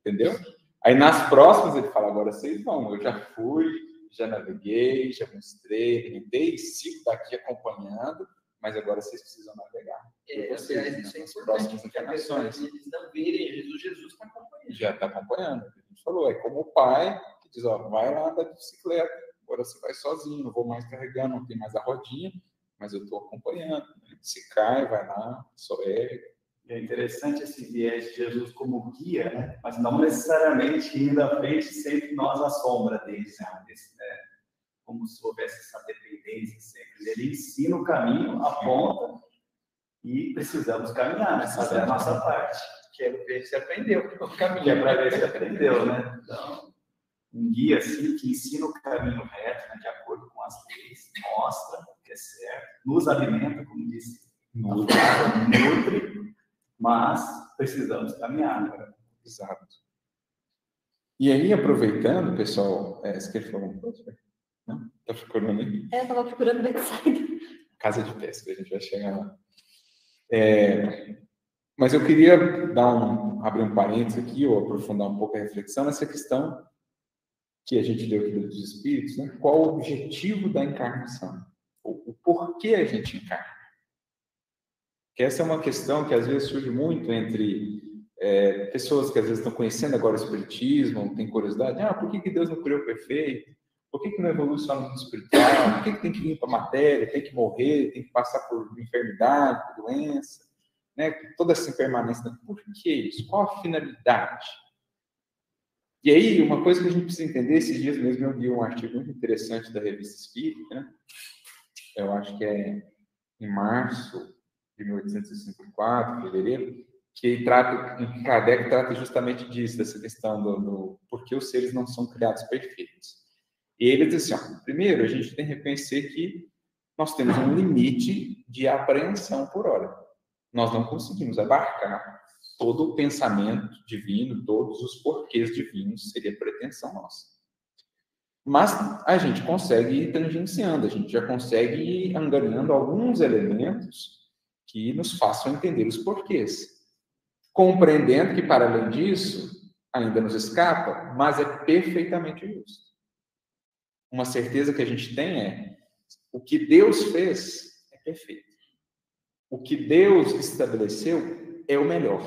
Entendeu? Aí nas próximas ele fala, agora vocês vão, eu já fui, já naveguei, já mostrei, alimentei, sigo daqui acompanhando, mas agora vocês precisam navegar. É, vocês, isso é próximas encarnações. Eles não virem Jesus, Jesus está acompanhando. Já está acompanhando. falou, é como o pai que diz, ó, vai lá andar de bicicleta, agora você vai sozinho, não vou mais carregando, não tem mais a rodinha, mas eu estou acompanhando. Se cai, vai lá, só é. É interessante esse viés de Jesus como guia, né? mas não necessariamente indo à frente, sempre nós à sombra deles, né? né? Como se houvesse essa dependência sempre. Ele ensina o caminho, aponta e precisamos caminhar, né? fazer a nossa parte. Quero ver se aprendeu o caminho. É para ver se aprendeu, né? Então, um guia assim que ensina o caminho reto, né? de acordo com as leis, mostra o que é certo, nos alimenta, como disse, nutre, nutre mas precisamos caminhar. Né? Exato. E aí, aproveitando, pessoal, é, você quer falar alguma coisa? Está procurando aí? É, eu estava procurando Bethsaida. Casa de pesca, a gente vai chegar lá. É, mas eu queria dar um, abrir um parênteses aqui, ou aprofundar um pouco a reflexão nessa questão que a gente deu aqui dos espíritos, né? qual o objetivo da encarnação? O, o porquê a gente encarna? Que essa é uma questão que às vezes surge muito entre é, pessoas que às vezes estão conhecendo agora o espiritismo, têm curiosidade, ah, por que, que Deus não criou perfeito? Por que, que não evolui só no mundo espiritual? Por que, que tem que vir para a matéria, tem que morrer, tem que passar por enfermidade, por doença? Né? Toda essa impermanência. Por que isso? Qual a finalidade? E aí, uma coisa que a gente precisa entender, esses dias mesmo eu li um artigo muito interessante da revista Espírita, né? eu acho que é em março de 1864, fevereiro, que trata, Kardec trata justamente disso, dessa questão do, do por que os seres não são criados perfeitos. E ele diz assim: ó, primeiro, a gente tem que reconhecer que nós temos um limite de apreensão por hora. Nós não conseguimos abarcar todo o pensamento divino, todos os porquês divinos, seria pretensão nossa. Mas a gente consegue ir tangenciando, a gente já consegue ir angariando alguns elementos que nos façam entender os porquês. Compreendendo que, para além disso, ainda nos escapa, mas é perfeitamente justo uma certeza que a gente tem é o que Deus fez é perfeito. O que Deus estabeleceu é o melhor.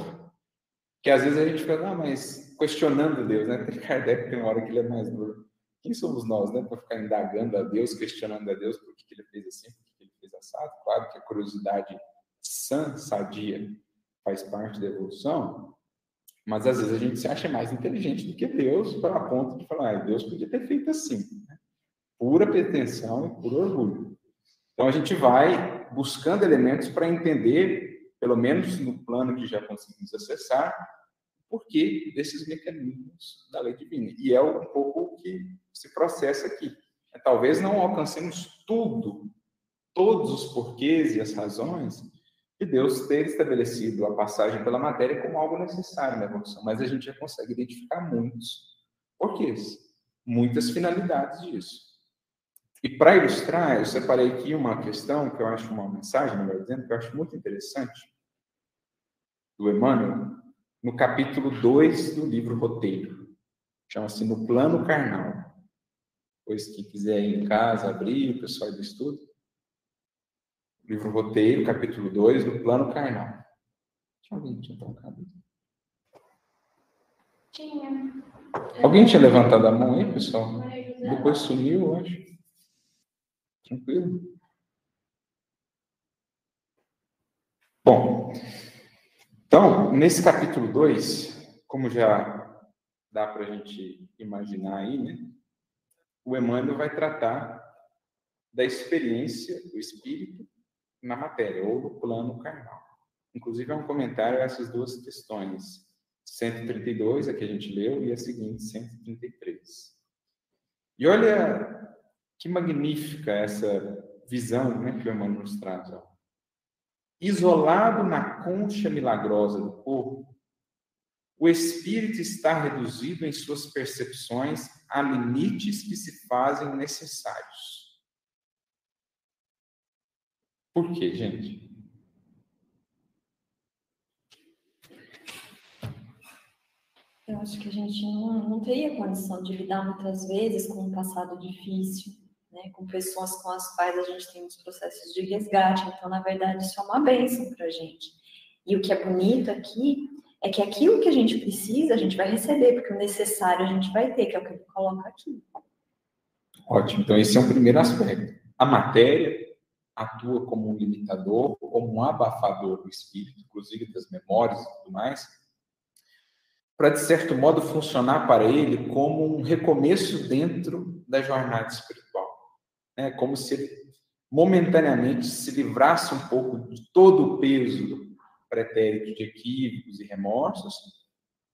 Que às vezes a gente fica, ah, mas questionando Deus, né? <laughs> Tem Kardec tem uma hora que ele é mais duro. Quem somos nós, né? Para ficar indagando a Deus, questionando a Deus por que ele fez assim, por que ele fez assado. Claro que a curiosidade sã, sadia, faz parte da evolução, mas às vezes a gente se acha mais inteligente do que Deus, para a ponto de falar, ah, Deus podia ter feito assim pura pretensão e puro orgulho. Então a gente vai buscando elementos para entender, pelo menos no plano que já conseguimos acessar, o porquê desses mecanismos da lei divina. E é um pouco o que se processa aqui. É, talvez não alcancemos tudo, todos os porquês e as razões de Deus ter estabelecido a passagem pela matéria como algo necessário na evolução, mas a gente já consegue identificar muitos porquês, muitas finalidades disso. E para ilustrar, eu separei aqui uma questão que eu acho uma mensagem, melhor dizendo, que eu acho muito interessante, do Emmanuel, no capítulo 2 do livro Roteiro. Chama-se No Plano Carnal. Depois, quem quiser ir em casa, abrir, o pessoal do estudo. Livro Roteiro, capítulo 2, do Plano Carnal. Tinha alguém tinha tocado? Tinha. Alguém tinha levantado a mão aí, pessoal? Depois sumiu, eu acho. Tranquilo? Bom, então, nesse capítulo 2, como já dá para a gente imaginar aí, né? O Emmanuel vai tratar da experiência do espírito na matéria, ou no plano carnal. Inclusive, é um comentário a essas duas questões. 132, a que a gente leu, e a seguinte, 133. E olha que magnífica essa visão né, que o Emmanuel nos traz. Ó. Isolado na concha milagrosa do corpo, o espírito está reduzido em suas percepções a limites que se fazem necessários. Por quê, gente? Eu acho que a gente não, não teria condição de lidar muitas vezes com um passado difícil, né, com pessoas com as quais a gente tem os processos de resgate. Então, na verdade, isso é uma bênção para a gente. E o que é bonito aqui É que aquilo que a gente precisa, a gente vai receber, porque o necessário a gente vai ter, que é o que ele coloca aqui. Ótimo. Então, esse é um primeiro aspecto. A matéria atua como um limitador, como um abafador do espírito, inclusive das memórias e tudo mais, para, de certo modo, funcionar para ele como um recomeço dentro da jornada espiritual. É como se ele momentaneamente se livrasse um pouco de todo o peso do pretérito de equívocos e remorsos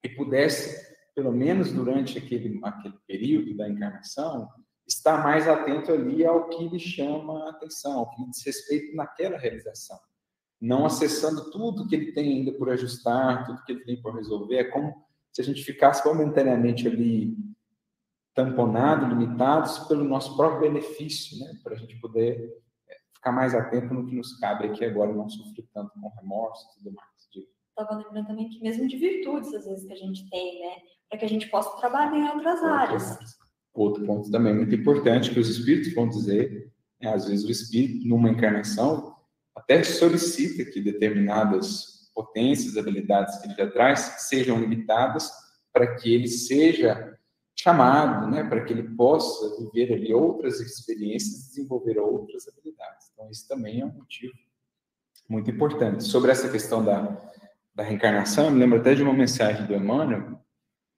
e pudesse, pelo menos durante aquele, aquele período da encarnação, estar mais atento ali ao que lhe chama a atenção, ao que lhe diz respeito naquela realização. Não acessando tudo que ele tem ainda por ajustar, tudo que ele tem por resolver. É como se a gente ficasse momentaneamente ali tamponado, limitados pelo nosso próprio benefício, né? para a gente poder é, ficar mais atento no que nos cabe aqui agora, não sofrer tanto com remorso e tudo mais. Estava lembrando também que mesmo de virtudes, às vezes, que a gente tem, né? Para que a gente possa trabalhar em outras áreas. Outro ponto também muito importante que os espíritos vão dizer, é, às vezes o espírito, numa encarnação, até solicita que determinadas potências, habilidades que ele já traz, sejam limitadas para que ele seja chamado, né, para que ele possa viver ali outras experiências, desenvolver outras habilidades. Então, isso também é um motivo muito importante. Sobre essa questão da, da reencarnação, eu me lembro até de uma mensagem do Emmanuel,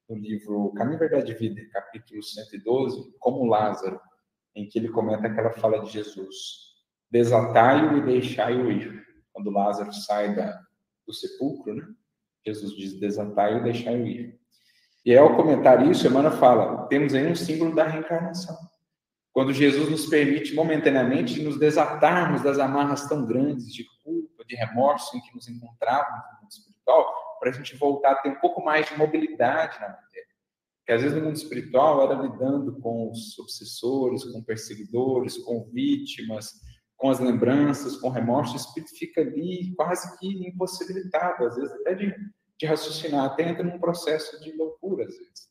no livro Caminho, Verdade e Vida, capítulo 112, como Lázaro, em que ele comenta aquela fala de Jesus: Desatai-o e deixai-o ir. Quando Lázaro sai da, do sepulcro, né? Jesus diz: Desatai-o e deixai-o ir. E ao comentar isso, Emmanuel fala: temos aí um símbolo da reencarnação. Quando Jesus nos permite momentaneamente nos desatarmos das amarras tão grandes de culpa, de remorso em que nos encontrávamos no mundo espiritual, para a gente voltar a ter um pouco mais de mobilidade na matéria. Porque às vezes no mundo espiritual era lidando com os obsessores, com perseguidores, com vítimas, com as lembranças, com remorso, o espírito fica ali quase que impossibilitado, às vezes até de, de raciocinar, até entra num processo de loucura, às vezes.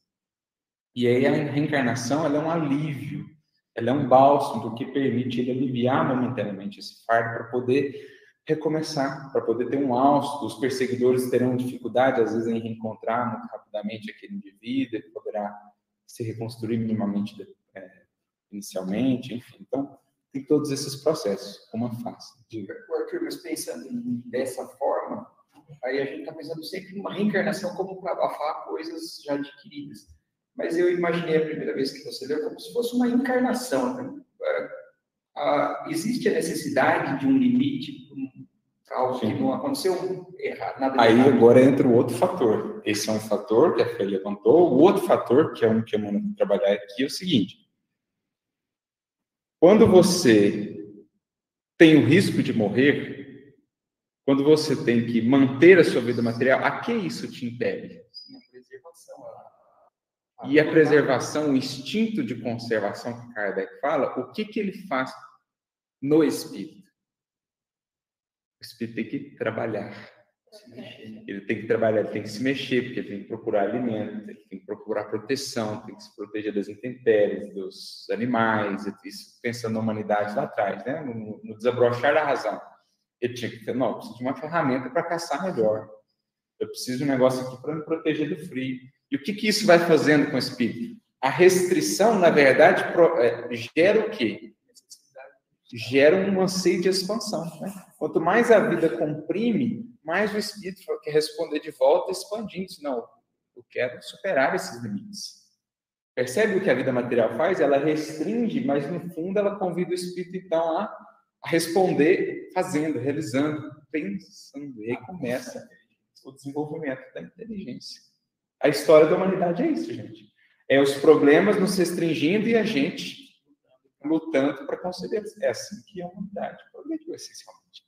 E aí a reencarnação ela é um alívio, ela é um bálsamo que permite ele aliviar momentaneamente esse fardo para poder recomeçar, para poder ter um austo. Os perseguidores terão dificuldade, às vezes, em reencontrar muito rapidamente aquele indivíduo, ele poderá se reconstruir minimamente é, inicialmente, enfim. Então, tem todos esses processos, uma fase. Diga. Arthur, mas pensando dessa forma, aí a gente está pensando sempre numa reencarnação como para abafar coisas já adquiridas. Mas eu imaginei a primeira vez que você leu como se fosse uma encarnação. Né? Existe a necessidade de um limite para algo que não aconteceu errado, nada Aí errado. agora entra o outro fator. Esse é um fator que a Fê levantou. O outro fator, que é um que eu vou trabalhar aqui, é o seguinte. Quando você tem o risco de morrer, quando você tem que manter a sua vida material, a que isso te impede? Sim, a preservação. E a preservação, o instinto de conservação que Kardec fala, o que, que ele faz no espírito? O espírito tem que trabalhar. Ele tem que trabalhar, ele tem que se mexer, porque ele tem que procurar alimento, ele tem que procurar proteção, tem que se proteger das intempéries, dos animais, isso pensando na humanidade lá atrás, né? no, no desabrochar da razão. Ele tinha que ter, não, eu preciso de uma ferramenta para caçar melhor. Eu preciso de um negócio aqui para me proteger do frio. E o que, que isso vai fazendo com o espírito? A restrição, na verdade, é, gera o quê? Gera um anseio de expansão. Né? Quanto mais a vida comprime, mais o espírito quer responder de volta expandindo. Não, eu quero superar esses limites. Percebe o que a vida material faz? Ela restringe, mas no fundo ela convida o espírito então a, a responder fazendo, realizando, pensando. E aí começa o desenvolvimento da inteligência. A história da humanidade é isso, gente. É os problemas nos restringindo e a gente lutando para conceder. É assim que a humanidade progrediu, essencialmente.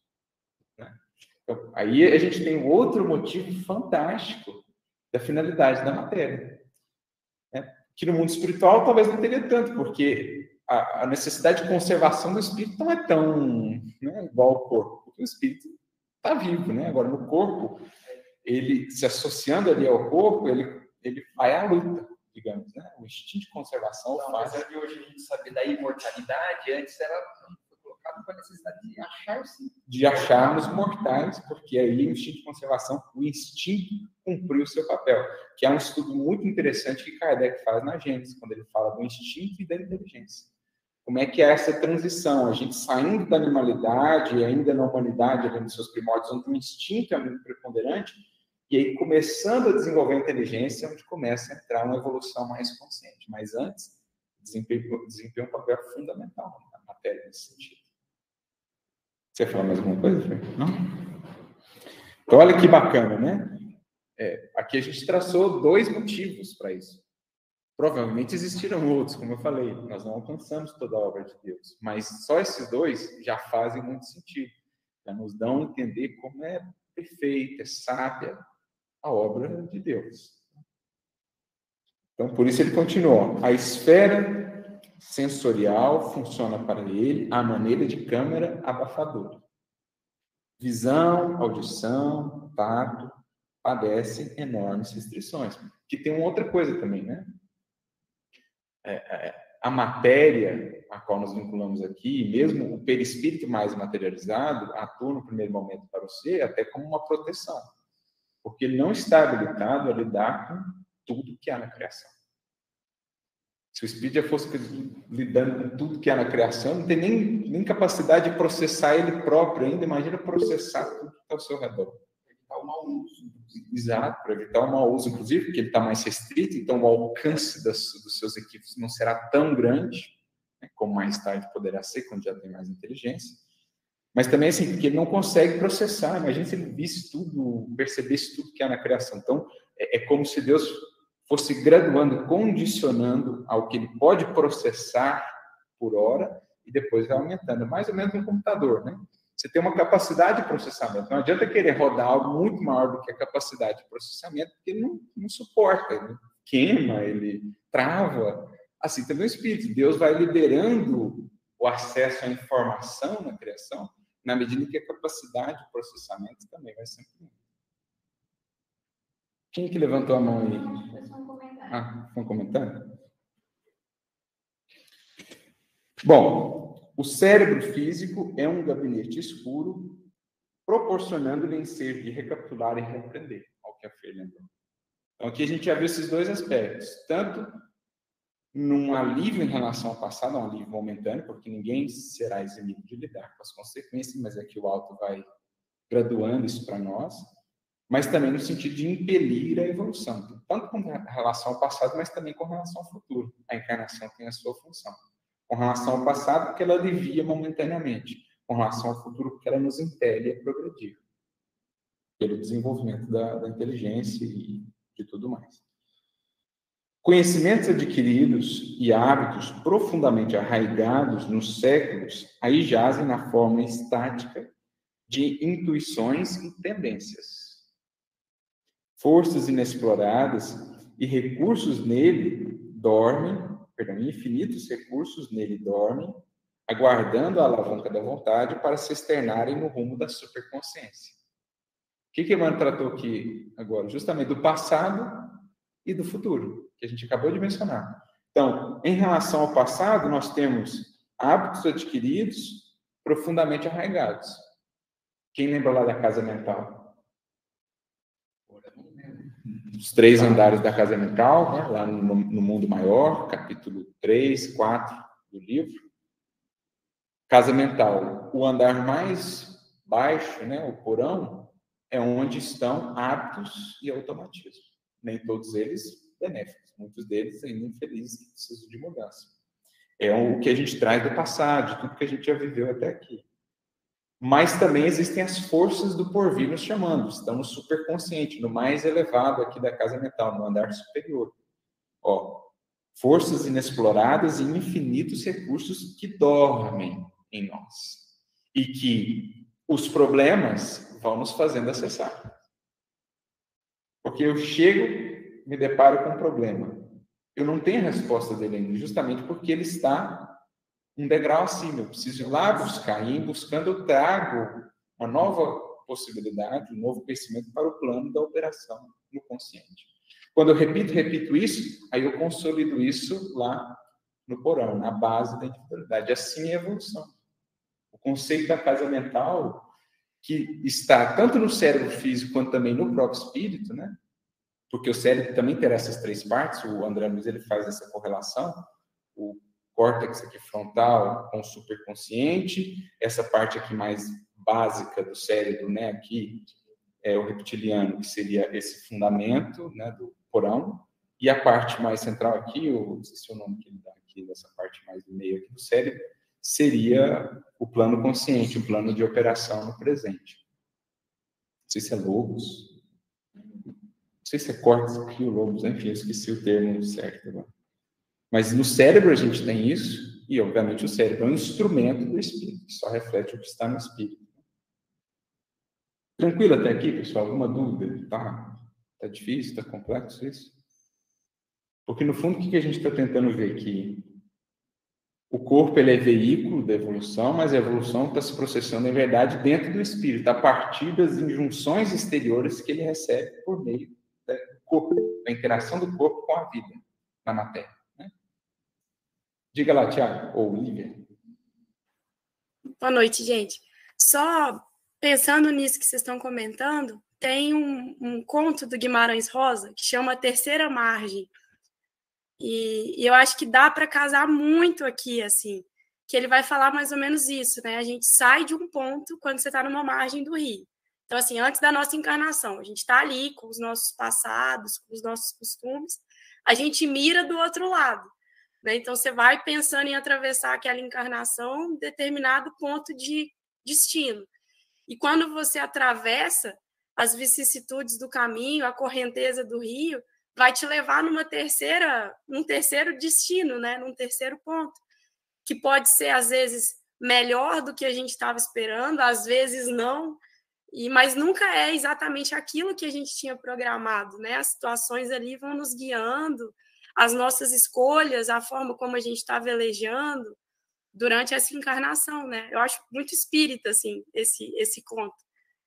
Né? Então, aí a gente tem outro motivo fantástico da finalidade da matéria. Né? Que no mundo espiritual talvez não teria tanto, porque a, a necessidade de conservação do espírito não é tão né, igual ao corpo, porque o espírito está vivo, né? Agora, no corpo, ele se associando ali ao corpo, ele, ele vai à luta, digamos, né? O instinto de conservação faz. Mas de hoje a gente saber da imortalidade, antes era com a necessidade de achar-se. De acharmos mortais, porque aí o instinto de conservação, o instinto cumpriu o seu papel, que é um estudo muito interessante que Kardec faz na Gênesis, quando ele fala do instinto e da inteligência. Como é que é essa transição? A gente saindo da animalidade e ainda na humanidade, ali nos seus primórdios, onde o instinto é muito preponderante, e aí começando a desenvolver a inteligência, onde começa a entrar uma evolução mais consciente. Mas antes, desempenha, desempenha um papel fundamental na matéria nesse sentido. Você fala mais alguma coisa, Fê? Não? Então, olha que bacana, né? É, aqui a gente traçou dois motivos para isso. Provavelmente existiram outros, como eu falei, nós não alcançamos toda a obra de Deus, mas só esses dois já fazem muito sentido, já nos dão a entender como é perfeita, é sábia a obra de Deus. Então, por isso ele continuou. A esfera sensorial funciona para ele à maneira de câmera abafadora. Visão, audição, tato padecem enormes restrições. Que tem uma outra coisa também, né? É, é, a matéria a qual nos vinculamos aqui, mesmo o perispírito mais materializado, atua no primeiro momento para o ser até como uma proteção, porque ele não está habilitado a lidar com tudo que há na criação. Se o espírito já fosse lidando com tudo que há na criação, não tem nem, nem capacidade de processar ele próprio ainda, imagina processar tudo que está ao seu redor. Evitar o mau uso. Exato, para evitar o mau uso, inclusive, porque ele está mais restrito, então o alcance das, dos seus equipes não será tão grande, né, como mais tarde poderá ser, quando já tem mais inteligência. Mas também, assim, porque ele não consegue processar. Imagina se ele visse tudo, percebesse tudo que há na criação. Então, é, é como se Deus fosse graduando, condicionando ao que ele pode processar por hora e depois vai aumentando. Mais ou menos um computador, né? Você tem uma capacidade de processamento. Não adianta querer rodar algo muito maior do que a capacidade de processamento, porque ele não, não suporta, ele queima, ele trava. Assim também o espírito. Deus vai liberando o acesso à informação na criação, na medida que a capacidade de processamento também vai sempre quem que levantou a mão aí? Ah, foi um comentário? Bom, o cérebro físico é um gabinete escuro, proporcionando-lhe ensejo de recapitular e repreender, ao que a Fê lembrou. Então, aqui a gente já viu esses dois aspectos, tanto num alívio em relação ao passado, um alívio momentâneo, porque ninguém será eximido de lidar com as consequências, mas é que o alto vai graduando isso para nós, mas também no sentido de impelir a evolução, tanto com relação ao passado, mas também com relação ao futuro. A encarnação tem a sua função. Com relação ao passado, porque ela alivia momentaneamente. Com relação ao futuro, porque ela nos impele a progredir pelo desenvolvimento da, da inteligência e de tudo mais. Conhecimentos adquiridos e hábitos profundamente arraigados nos séculos aí jazem na forma estática de intuições e tendências forças inexploradas e recursos nele dormem, perdão, infinitos recursos nele dormem, aguardando a alavanca da vontade para se externarem no rumo da superconsciência. O que que Emmanuel tratou aqui agora? Justamente do passado e do futuro, que a gente acabou de mencionar. Então, em relação ao passado, nós temos hábitos adquiridos profundamente arraigados. Quem lembra lá da casa mental? Os três andares da casa mental, né, lá no, no, mundo maior, capítulo 3, 4 do livro. Casa mental, o andar mais baixo, né, o porão, é onde estão hábitos e automatismos. Nem todos eles benéficos, muitos deles ainda infelizes precisam de mudança. É o que a gente traz do passado, de tudo que a gente já viveu até aqui. Mas também existem as forças do porvir nos chamando. Estamos superconsciente, no mais elevado aqui da casa mental, no andar superior. Ó, forças inexploradas e infinitos recursos que dormem em nós. E que os problemas vão nos fazendo acessar. Porque eu chego, me deparo com um problema. Eu não tenho a resposta dele ainda, justamente porque ele está um degrau acima. Eu preciso ir lá buscar. E buscando, eu trago uma nova possibilidade, um novo conhecimento para o plano da operação no consciente. Quando eu repito, repito isso, aí eu consolido isso lá no porão, na base da individualidade. Assim é a evolução. O conceito da casa mental que está tanto no cérebro físico quanto também no próprio espírito, né? Porque o cérebro também tem essas três partes, o André Luiz ele faz essa correlação, o córtex aqui frontal com o superconsciente, essa parte aqui mais básica do cérebro, né, aqui é o reptiliano, que seria esse fundamento, né, do porão, e a parte mais central aqui, se é o nome que ele dá aqui, dessa parte mais do meio aqui do cérebro, seria o plano consciente, o plano de operação no presente. Não sei se é lobos, não sei se é córtex ou lobos, enfim, eu esqueci o termo certo agora. Mas no cérebro a gente tem isso, e obviamente o cérebro é um instrumento do espírito, que só reflete o que está no espírito. Tranquilo até aqui, pessoal? Alguma dúvida? Tá, tá difícil, tá complexo isso? Porque no fundo o que a gente está tentando ver aqui? O corpo ele é veículo da evolução, mas a evolução está se processando em verdade dentro do espírito, a partir das injunções exteriores que ele recebe por meio do corpo, da interação do corpo com a vida na matéria. Diga lá, Tiago, ou Lívia. Boa noite, gente. Só pensando nisso que vocês estão comentando, tem um, um conto do Guimarães Rosa que chama Terceira Margem. E, e eu acho que dá para casar muito aqui, assim, que ele vai falar mais ou menos isso, né? A gente sai de um ponto quando você está numa margem do rio. Então, assim, antes da nossa encarnação, a gente está ali com os nossos passados, com os nossos costumes, a gente mira do outro lado. Né? Então, você vai pensando em atravessar aquela encarnação determinado ponto de destino. E quando você atravessa as vicissitudes do caminho, a correnteza do rio, vai te levar numa terceira, num terceiro destino, né? Num terceiro ponto, que pode ser às vezes melhor do que a gente estava esperando, às vezes não, e mas nunca é exatamente aquilo que a gente tinha programado, né? As situações ali vão nos guiando, as nossas escolhas, a forma como a gente está velejando, durante essa encarnação, né? Eu acho muito espírita, assim, esse, esse conto.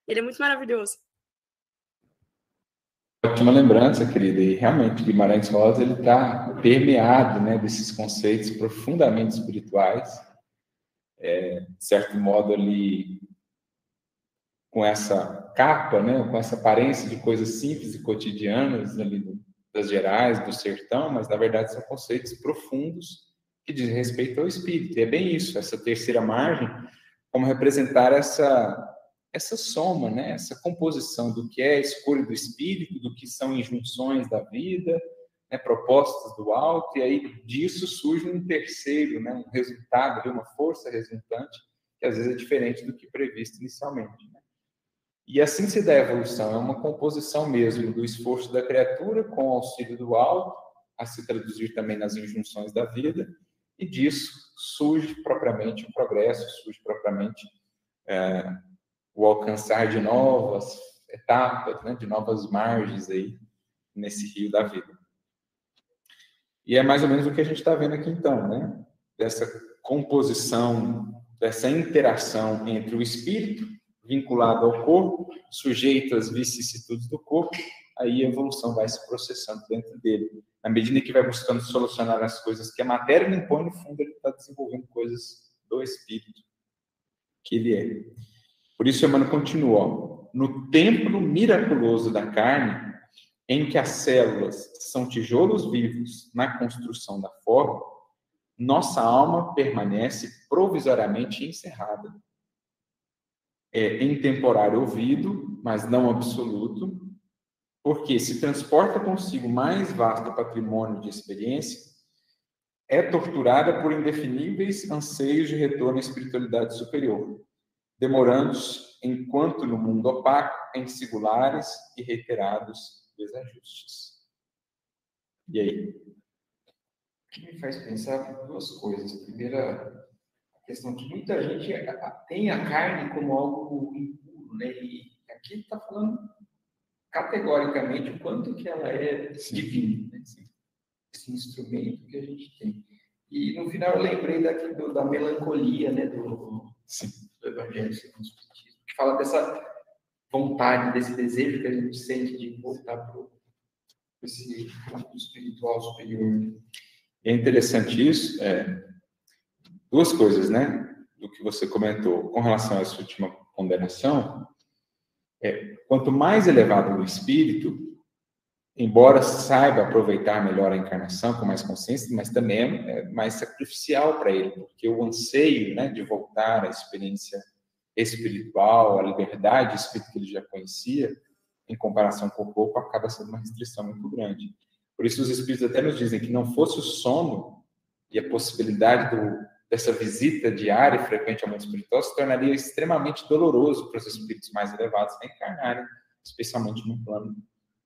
Ele é muito maravilhoso. Ótima lembrança, querida. E realmente, Guimarães Rosa ele está permeado, né, desses conceitos profundamente espirituais. É, de certo modo, ali com essa capa, né, com essa aparência de coisas simples e cotidianas ali das gerais, do sertão, mas na verdade são conceitos profundos que diz respeito ao espírito. E é bem isso, essa terceira margem, como representar essa essa soma, né? essa composição do que é a escolha do espírito, do que são injunções da vida, né? propostas do alto, e aí disso surge um terceiro, né? um resultado, uma força resultante, que às vezes é diferente do que previsto inicialmente. Né? E assim se dá a evolução, é uma composição mesmo do esforço da criatura com o auxílio do alto, a se traduzir também nas injunções da vida, e disso surge propriamente o progresso, surge propriamente é, o alcançar de novas etapas, né, de novas margens aí nesse rio da vida. E é mais ou menos o que a gente está vendo aqui então, né? Dessa composição, dessa interação entre o espírito vinculado ao corpo, sujeito às vicissitudes do corpo, aí a evolução vai se processando dentro dele na medida que vai buscando solucionar as coisas que a matéria não impõe, no fundo ele está desenvolvendo coisas do espírito que ele é. Por isso, Emmanuel continua: no templo miraculoso da carne, em que as células são tijolos vivos na construção da forma, nossa alma permanece provisoriamente encerrada. É em temporário ouvido, mas não absoluto, porque se transporta consigo mais vasto patrimônio de experiência, é torturada por indefiníveis anseios de retorno à espiritualidade superior, demorando-se, enquanto no mundo opaco, em singulares e reiterados desajustes. E aí? O que me faz pensar duas coisas. A primeira, questão que muita gente tem a carne como algo impuro, né? E aqui está falando categoricamente o quanto que ela é divina, né? esse instrumento que a gente tem. E no final eu lembrei daqui do, da melancolia, né, do, do Evangelho segundo o Espiritismo, que fala dessa vontade, desse desejo que a gente sente de voltar para esse espiritual superior. É interessante isso. É, duas coisas, né? do que você comentou com relação a essa última ponderação, é, quanto mais elevado o espírito, embora saiba aproveitar melhor a encarnação com mais consciência, mas também é mais sacrificial para ele, porque o anseio né, de voltar à experiência espiritual, à liberdade espírita que ele já conhecia, em comparação com o corpo, acaba sendo uma restrição muito grande. Por isso, os espíritos até nos dizem que não fosse o sono e a possibilidade do, dessa visita diária e frequente ao mundo espiritual se tornaria extremamente doloroso para os espíritos mais elevados reencarnarem, especialmente num plano,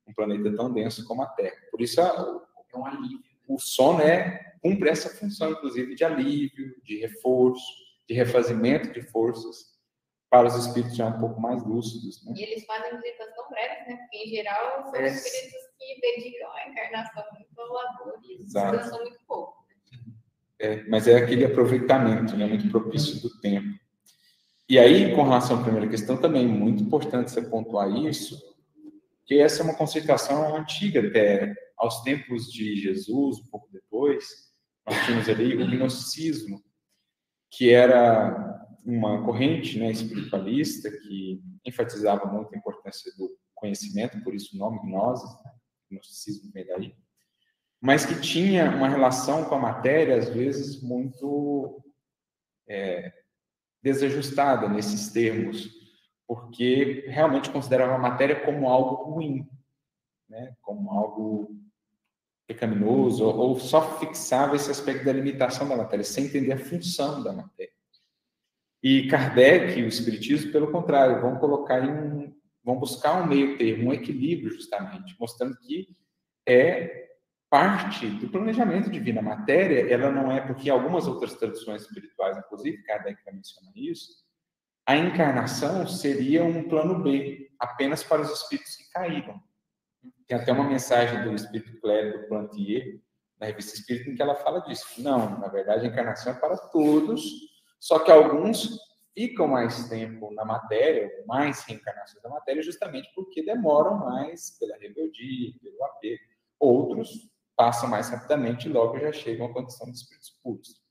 um planeta tão denso como a Terra. Por isso, é um alívio. O sono é cumpre essa função, inclusive, de alívio, de reforço, de refazimento de forças para os espíritos já um pouco mais lúcidos. Né? E eles fazem visitas tão breves, né? Porque, em geral, são é. espíritos que dedicam a encarnação muito ao labor e descansam muito pouco. É, mas é aquele aproveitamento, né, muito propício do tempo. E aí, com relação à primeira questão, também muito importante você pontuar isso, que essa é uma conceituação antiga até aos tempos de Jesus, um pouco depois, nós tínhamos ali o gnosticismo, que era uma corrente né, espiritualista que enfatizava muito a importância do conhecimento, por isso o nome gnose, né, gnosticismo vem daí, mas que tinha uma relação com a matéria, às vezes, muito é, desajustada nesses termos, porque realmente considerava a matéria como algo ruim, né, como algo pecaminoso, ou, só fixava esse aspecto da limitação da matéria, sem entender a função da matéria. E Kardec e o Espiritismo, pelo contrário, vão colocar em um, vão buscar um meio termo, um equilíbrio justamente, mostrando que é parte do planejamento divino. A matéria, ela não é, porque algumas outras tradições espirituais, inclusive Kardec vai mencionar isso, a encarnação seria um plano B, apenas para os espíritos que caíram. Tem até uma mensagem do espírito Clério do Plantier, na revista Espírita, em que ela fala disso. Não, na verdade, a encarnação é para todos, só que alguns ficam mais tempo na matéria, mais reencarnações da matéria, justamente porque demoram mais pela rebeldia, pelo apego. Outros passam mais rapidamente e logo já chegam à condição de espíritos puros.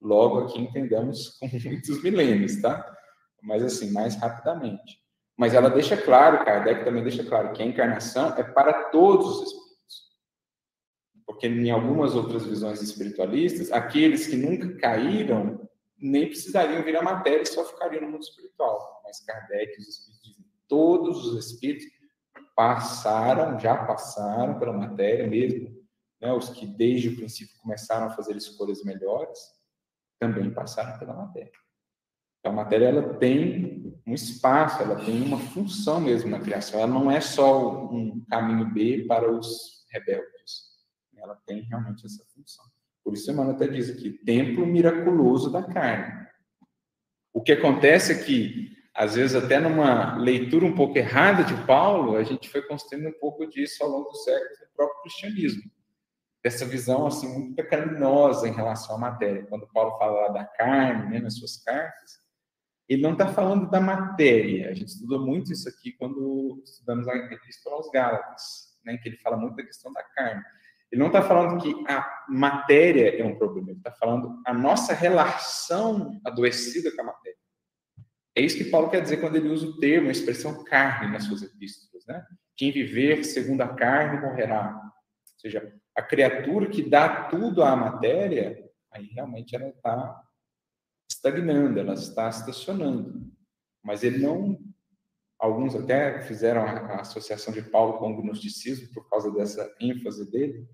Logo aqui entendamos <laughs> com muitos milênios, tá? Mas assim, mais rapidamente. Mas ela deixa claro, Kardec também deixa claro que a encarnação é para todos os espíritos. Porque em algumas outras visões espiritualistas, aqueles que nunca caíram nem precisariam vir a matéria e só ficariam no mundo espiritual. Mas Kardec os espíritos dizem, todos os espíritos passaram, já passaram pela matéria mesmo, né? os que desde o princípio começaram a fazer escolhas melhores, também passaram pela matéria. Então, a matéria ela tem um espaço, ela tem uma função mesmo na criação. Ela não é só um caminho B para os rebeldes. Ela tem realmente essa função. Por isso, Emmanuel até diz aqui: templo miraculoso da carne. O que acontece é que, às vezes, até numa leitura um pouco errada de Paulo, a gente foi construindo um pouco disso ao longo dos séculos no próprio cristianismo. Dessa visão assim muito pecaminosa em relação à matéria. Quando Paulo fala da carne, né, nas suas cartas, ele não está falando da matéria. A gente estudou muito isso aqui quando estudamos a Epístola aos Gálatas, né, que ele fala muito da questão da carne. Ele não está falando que a matéria é um problema, ele está falando a nossa relação adoecida com a matéria. É isso que Paulo quer dizer quando ele usa o termo, a expressão carne nas suas epístolas. Né? Quem viver segundo a carne morrerá. Ou seja, a criatura que dá tudo à matéria, aí realmente ela está estagnando, ela está estacionando. Mas ele não. Alguns até fizeram a associação de Paulo com o gnosticismo por causa dessa ênfase dele,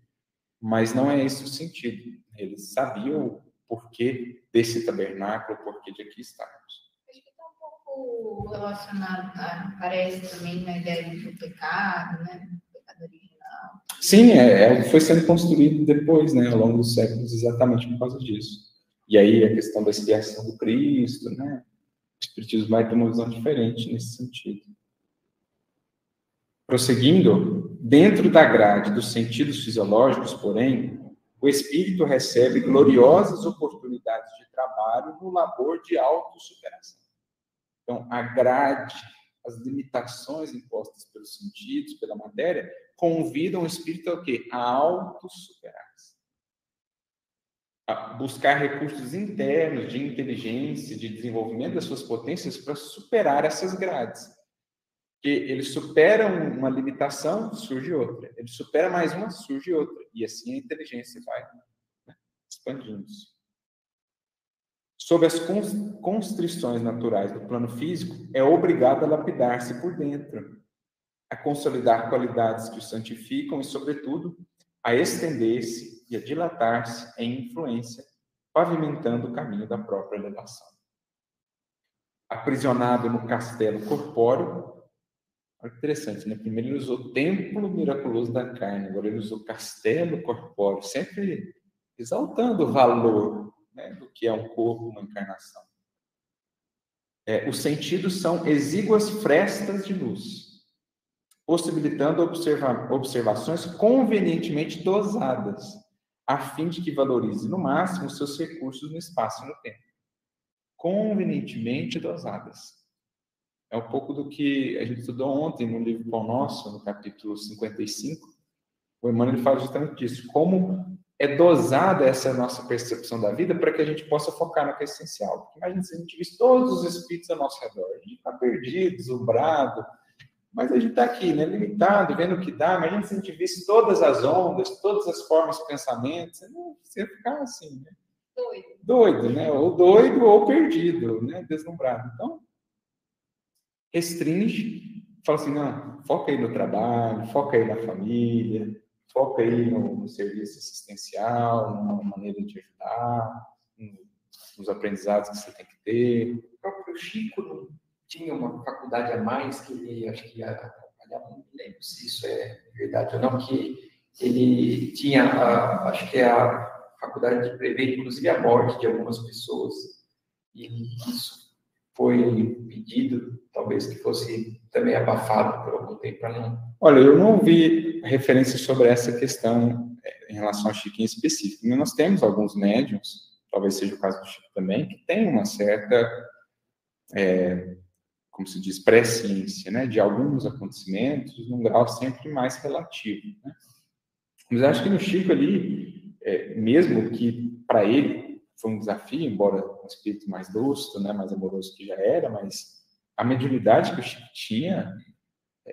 mas não é esse o sentido. Eles sabiam o porquê desse tabernáculo, o porquê de aqui estarmos. Acho que está um pouco relacionado, tá? parece também na ideia do pecado, né? Sim, é, é, foi sendo construído depois, né, ao longo dos séculos, exatamente por causa disso. E aí a questão da expiação do Cristo, né? O Espiritismo vai ter uma visão diferente nesse sentido. Prosseguindo, dentro da grade dos sentidos fisiológicos, porém, o espírito recebe gloriosas oportunidades de trabalho no labor de autossuperação. Então, a grade, as limitações impostas pelos sentidos, pela matéria, convidam o espírito ao quê? A autossuperar-se. buscar recursos internos de inteligência, de desenvolvimento das suas potências para superar essas grades. Que eles superam uma limitação, surge outra. Ele supera mais uma, surge outra. E assim a inteligência vai né, expandindo-se. Sob as constrições naturais do plano físico, é obrigado a lapidar-se por dentro, a consolidar qualidades que o santificam e, sobretudo, a estender-se e a dilatar-se em influência, pavimentando o caminho da própria elevação. Aprisionado no castelo corpóreo, olha que interessante, né? Primeiro ele usou o templo miraculoso da carne, agora ele usou castelo corpóreo, sempre exaltando o valor né, do que é um corpo, uma encarnação. É, os sentidos são exíguas frestas de luz, possibilitando observa observações convenientemente dosadas, a fim de que valorize no máximo seus recursos no espaço e no tempo. Convenientemente dosadas. É um pouco do que a gente estudou ontem no livro Pão Nosso, no capítulo 55. O Emmanuel fala justamente disso. Como é dosada essa nossa percepção da vida para que a gente possa focar no que é essencial. Porque imagina se a gente visse todos os espíritos ao nosso redor, a gente está perdido, deslumbrado, mas a gente está aqui, né, limitado, vendo o que dá. Imagina se a gente visse todas as ondas, todas as formas de pensamento, você ia ficar assim, né? Doido. Doido, né? Ou doido ou perdido, né? Deslumbrado. Então, restringe, fala assim, não, foca aí no trabalho, foca aí na família, foca aí no, no serviço assistencial, na maneira de ajudar, nos aprendizados que você tem que ter. O próprio Chico não tinha uma faculdade a mais que ele, acho que ia não lembro se isso é verdade ou não, que ele tinha, a, acho que é a faculdade de prever, inclusive, a morte de algumas pessoas. E isso foi pedido, talvez que fosse também abafado por algum tempo para não. Olha, eu não vi referências sobre essa questão é, em relação ao em específico. Nós temos alguns médiums, talvez seja o caso do Chico também, que tem uma certa é, como se diz, pré-ciência, né, de alguns acontecimentos, num grau sempre mais relativo. Né? Mas acho que no Chico ali, é, mesmo que para ele foi um desafio, embora um espírito mais doce, né, mais amoroso que já era, mas a mediunidade que o Chico tinha,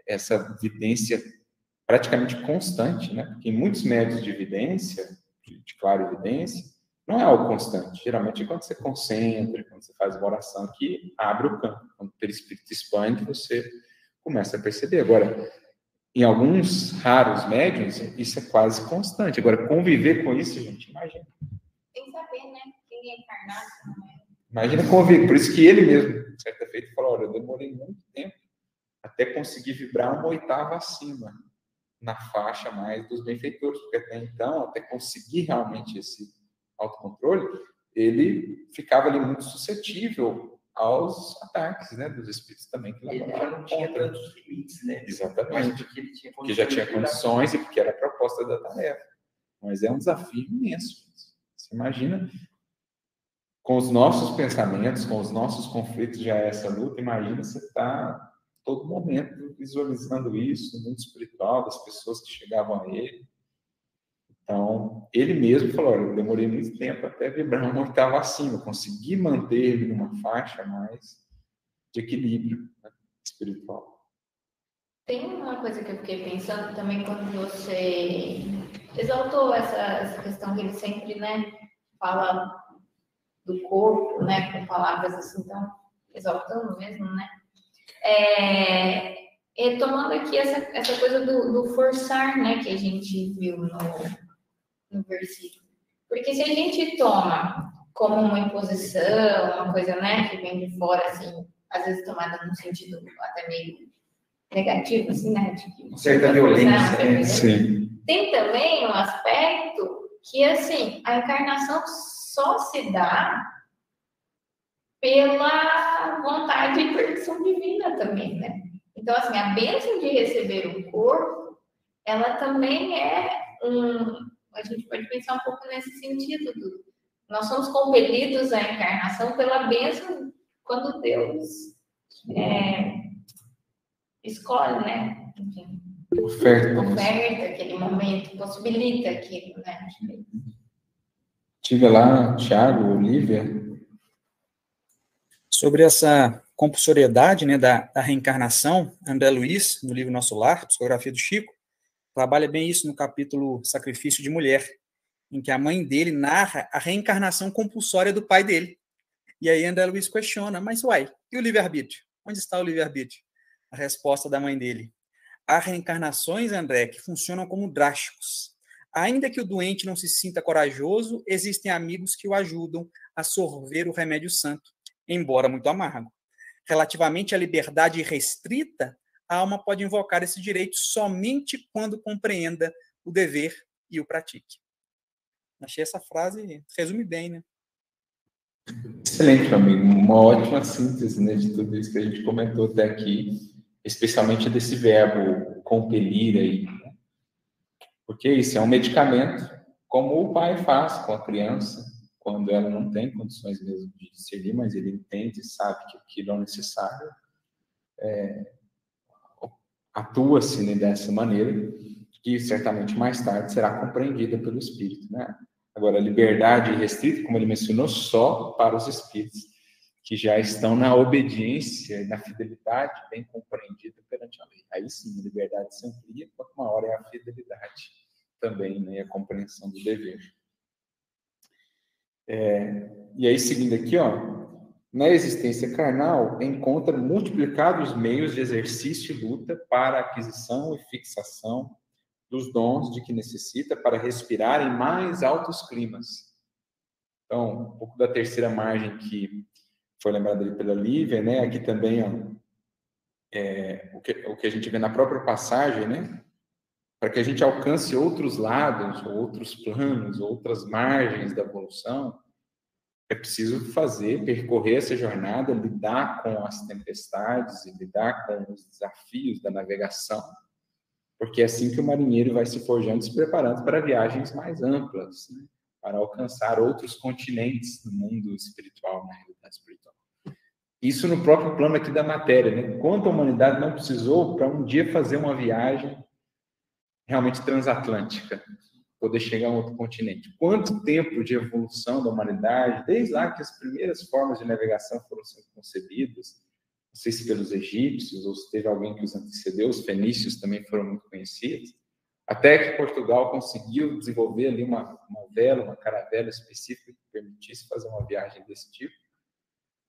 essa evidência praticamente constante, né, porque em muitos médios de evidência, de, de clara evidência, não é algo constante. Geralmente é quando você concentra, quando você faz uma oração que abre o campo. Quando o perispírito expande, você começa a perceber. Agora, em alguns raros médiums, isso é quase constante. Agora, conviver com isso, gente, imagina. Tem que saber, né? Quem é encarnado, né? Imagina conviver. Por isso que ele mesmo, certa feita, falou: olha, eu demorei muito tempo até conseguir vibrar uma oitava acima na faixa mais dos benfeitores, porque até então, até conseguir realmente esse autocontrole, ele ficava ali muito suscetível aos ataques, né, dos espíritos também que ele já não tinha tantos limites, né? Exatamente. Porque ele tinha porque já tinha condições e porque era a proposta da tarefa. Mas é um desafio imenso. Você imagina com os nossos pensamentos, com os nossos conflitos já é essa luta, imagina você está todo momento visualizando isso no mundo espiritual das pessoas que chegavam a ele então, ele mesmo falou: eu demorei muito tempo até vibrar uma oitava acima, consegui manter numa faixa mais de equilíbrio né, espiritual. Tem uma coisa que eu fiquei pensando também quando você exaltou essa, essa questão que ele sempre né, fala do corpo, né, com palavras assim, tão exaltando mesmo, né? É, retomando aqui essa, essa coisa do, do forçar, né, que a gente viu no, no versículo. Porque se a gente toma como uma imposição, uma coisa né, que vem de fora, assim, às vezes tomada num sentido até meio negativo, assim, né? De, certa violência, né? Sim. Tem também um aspecto que, assim, a encarnação só se dá pela vontade e permissão divina também, né? Então, assim, a bênção de receber o corpo, ela também é um, a gente pode pensar um pouco nesse sentido. Do, nós somos compelidos à encarnação pela bênção quando Deus é, escolhe, né? Enfim, oferta, oferta aquele momento, possibilita aquilo, né? Diga lá, Tiago, Olivia. Sobre essa compulsoriedade né, da, da, reencarnação, André Luiz, no livro Nosso Lar, Psicografia do Chico, trabalha bem isso no capítulo Sacrifício de Mulher, em que a mãe dele narra a reencarnação compulsória do pai dele. E aí André Luiz questiona, mas uai, e o livre-arbítrio? Onde está o livre-arbítrio? A resposta da mãe dele. Há reencarnações, André, que funcionam como drásticos. Ainda que o doente não se sinta corajoso, existem amigos que o ajudam a sorver o remédio santo, embora muito amargo. Relativamente à liberdade restrita, a alma pode invocar esse direito somente quando compreenda o dever e o pratique. Achei essa frase resume bem, né? Excelente, amigo. Uma ótima síntese né, de tudo isso que a gente comentou até aqui, especialmente desse verbo compelir aí. Né? Porque isso é um medicamento, como o pai faz com a criança, quando ela não tem condições mesmo de discernir, mas ele entende, sabe que aquilo é necessário. É, Atua-se né, dessa maneira, que certamente mais tarde será compreendida pelo espírito. Né? Agora, liberdade restrita, como ele mencionou, só para os espíritos que já estão na obediência e na fidelidade bem compreendida perante a lei. Aí sim, a liberdade se amplia, quanto maior é a fidelidade também, né, a compreensão do dever. É, e aí, seguindo aqui, ó, na existência carnal, encontra multiplicados meios de exercício e luta para aquisição e fixação dos dons de que necessita para respirar em mais altos climas. Então, um pouco da terceira margem que foi lembrada ali pela Lívia, né? Aqui também, ó, é, o, que, o que a gente vê na própria passagem, né? Para que a gente alcance outros lados, outros planos, outras margens da evolução, é preciso fazer, percorrer essa jornada, lidar com as tempestades e lidar com os desafios da navegação porque é assim que o marinheiro vai se forjando, se preparando para viagens mais amplas, né? para alcançar outros continentes no mundo espiritual, na realidade espiritual. Isso no próprio plano aqui da matéria, né? Quanto a humanidade não precisou para um dia fazer uma viagem realmente transatlântica, poder chegar a outro continente. Quanto tempo de evolução da humanidade, desde lá que as primeiras formas de navegação foram sendo concebidas, não sei se pelos egípcios ou se teve alguém que os antecedeu, os fenícios também foram muito conhecidos, até que Portugal conseguiu desenvolver ali uma, uma vela, uma caravela específica que permitisse fazer uma viagem desse tipo.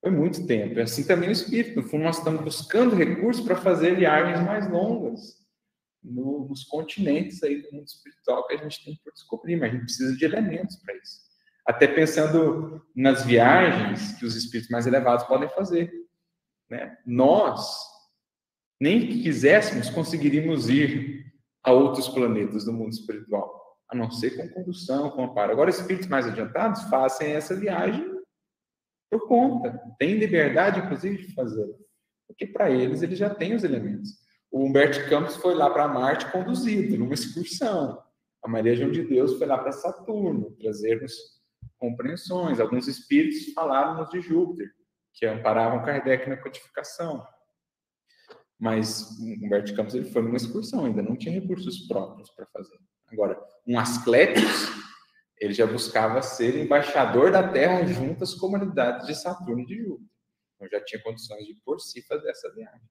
Foi muito tempo. E assim também o espírito. No fundo, nós estamos buscando recursos para fazer viagens mais longas no, nos continentes aí do mundo espiritual que a gente tem por descobrir, mas a gente precisa de elementos para isso. Até pensando nas viagens que os espíritos mais elevados podem fazer. Né? Nós, nem que quiséssemos, conseguiríamos ir a outros planetas do mundo espiritual, a não ser com condução, com amparo. Agora, espíritos mais adiantados fazem essa viagem por conta, têm liberdade, inclusive, de fazer, porque para eles, eles já têm os elementos. O Humberto Campos foi lá para Marte conduzido, numa excursão. A Maria João de Deus foi lá para Saturno, trazer-nos compreensões. Alguns espíritos falaram-nos de Júpiter que amparavam Kardec na codificação. Mas Humberto Campos ele foi numa excursão, ainda não tinha recursos próprios para fazer. Agora, um Asclepios, ele já buscava ser embaixador da Terra junto às comunidades de Saturno e de Júpiter. Então já tinha condições de por si fazer essa viagem.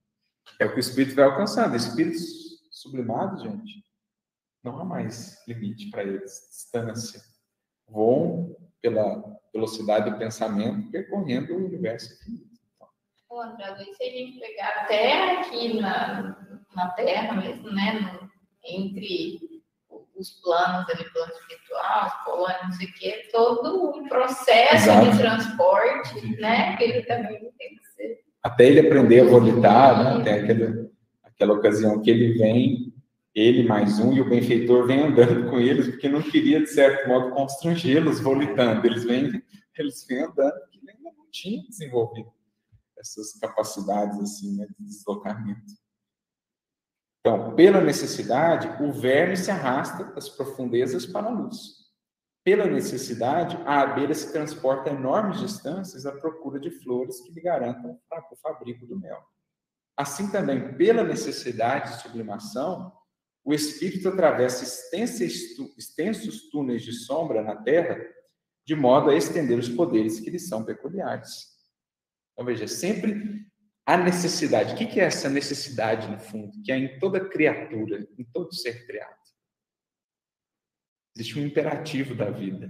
É o que o espírito vai alcançando. Espíritos sublimados, gente, não há mais limite para eles, distância. Voam pela velocidade do pensamento percorrendo o universo infinito. Ô, André, se a gente pegar até aqui na, na Terra mesmo, né, no, entre os planos ali, plano espiritual, os polônios, não sei o quê, todo um processo Exato. de transporte, né, que ele também tem. Até ele aprender a volitar, né, tem aquela, aquela ocasião que ele vem ele mais um, e o benfeitor vem andando com eles, porque não queria, de certo modo, constrangê-los volitando. Eles vêm, eles vêm andando, porque ele ainda não tinha desenvolvido essas capacidades assim, né, de deslocamento. Então, pela necessidade, o verme se arrasta das profundezas para a luz. Pela necessidade, a abelha se transporta enormes distâncias à procura de flores que lhe garantam o fabrico do mel. Assim também, pela necessidade de sublimação, o espírito atravessa extensos túneis de sombra na Terra, de modo a estender os poderes que lhes são peculiares. Então, veja, sempre a necessidade. O que é essa necessidade, no fundo, que é em toda criatura, em todo ser criado? Existe um imperativo da vida,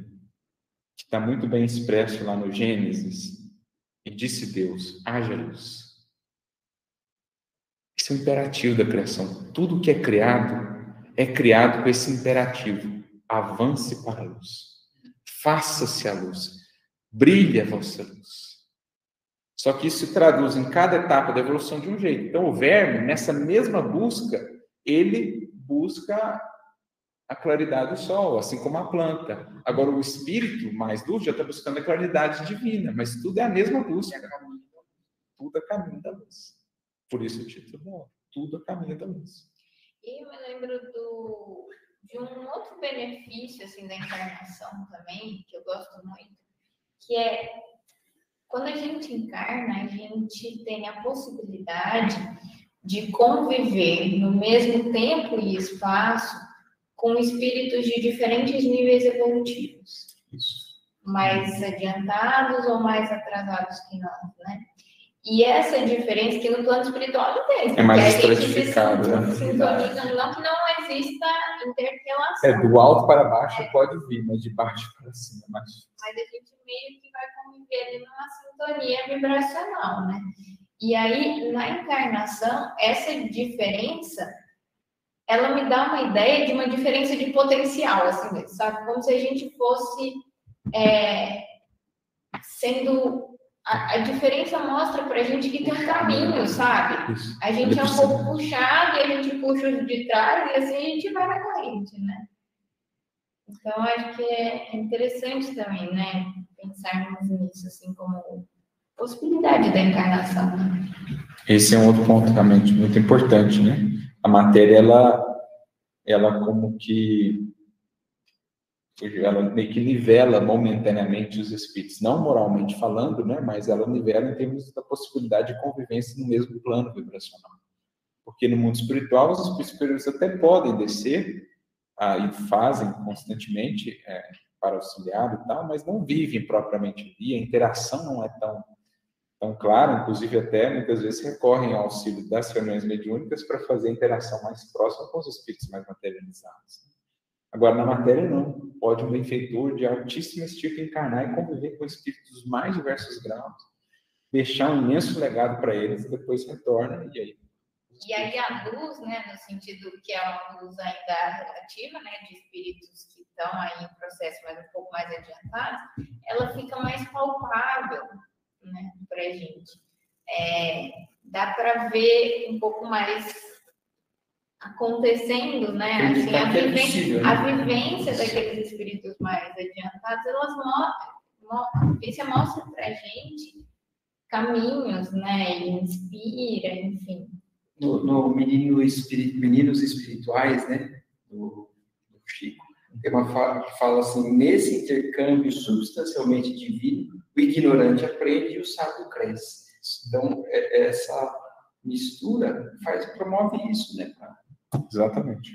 que está muito bem expresso lá no Gênesis. E disse Deus: haja luz. Esse é o imperativo da criação. Tudo que é criado é criado com esse imperativo: avance para a luz. Faça-se a luz. Brilhe a vossa luz. Só que isso se traduz em cada etapa da evolução de um jeito. Então, o verme, nessa mesma busca, ele busca a claridade do sol, assim como a planta. Agora, o espírito mais duro já está buscando a claridade divina, mas tudo é a mesma busca. Tudo é caminho da luz. Por isso o título Tudo é caminho da luz. E eu me lembro do, de um outro benefício assim, da encarnação também, que eu gosto muito, que é quando a gente encarna, a gente tem a possibilidade de conviver no mesmo tempo e espaço com espíritos de diferentes níveis evolutivos. Isso. Mais adiantados ou mais atrasados que nós, né? E essa diferença que no plano espiritual não tem. É mais estratificado, né? Sintoniza, não que não exista interrelação. É, do alto para baixo é. pode vir, mas de baixo para cima mais Mas a gente meio que vai conviver ali numa sintonia vibracional, né? E aí, na encarnação, essa diferença, ela me dá uma ideia de uma diferença de potencial, assim, sabe? Como se a gente fosse é, sendo a, a, diferença mostra pra gente que tem um caminho, sabe? A gente é um pouco puxado e a gente puxa os de trás e assim a gente vai na corrente, né? Então, acho que é interessante também, né? Pensarmos nisso, assim, como possibilidade da encarnação. Né? Esse é um outro ponto realmente muito importante, né? A matéria, ela, ela como que ela meio que nivela momentaneamente os espíritos, não moralmente falando, né, mas ela nivela em termos da possibilidade de convivência no mesmo plano vibracional. Porque no mundo espiritual, os espíritos superiores até podem descer ah, e fazem constantemente é, para auxiliar e tal, mas não vivem propriamente ali, a interação não é tão, tão clara, inclusive até muitas vezes recorrem ao auxílio das reuniões mediúnicas para fazer a interação mais próxima com os espíritos mais materializados. Agora, na matéria, não. Pode um benfeitor de altíssimo estilo encarnar e conviver com espíritos dos mais diversos graus, deixar um imenso legado para eles e depois retorna e aí. E aí a luz, né, no sentido que é uma luz ainda relativa, né, de espíritos que estão aí em processo mas um pouco mais adiantado, ela fica mais palpável, né, para a gente. É, dá para ver um pouco mais acontecendo, né? Assim, a, é vivência, né? a vivência daqueles espíritos mais adiantados, elas mostram, isso mostra para a gente caminhos, né? E inspira, enfim. No, no menino Meninos Espirituais, né? Do, do Chico, tem uma fala que fala assim: nesse intercâmbio substancialmente divino, o ignorante aprende e o sábio cresce. Então, é, essa mistura faz promove isso, né? Exatamente.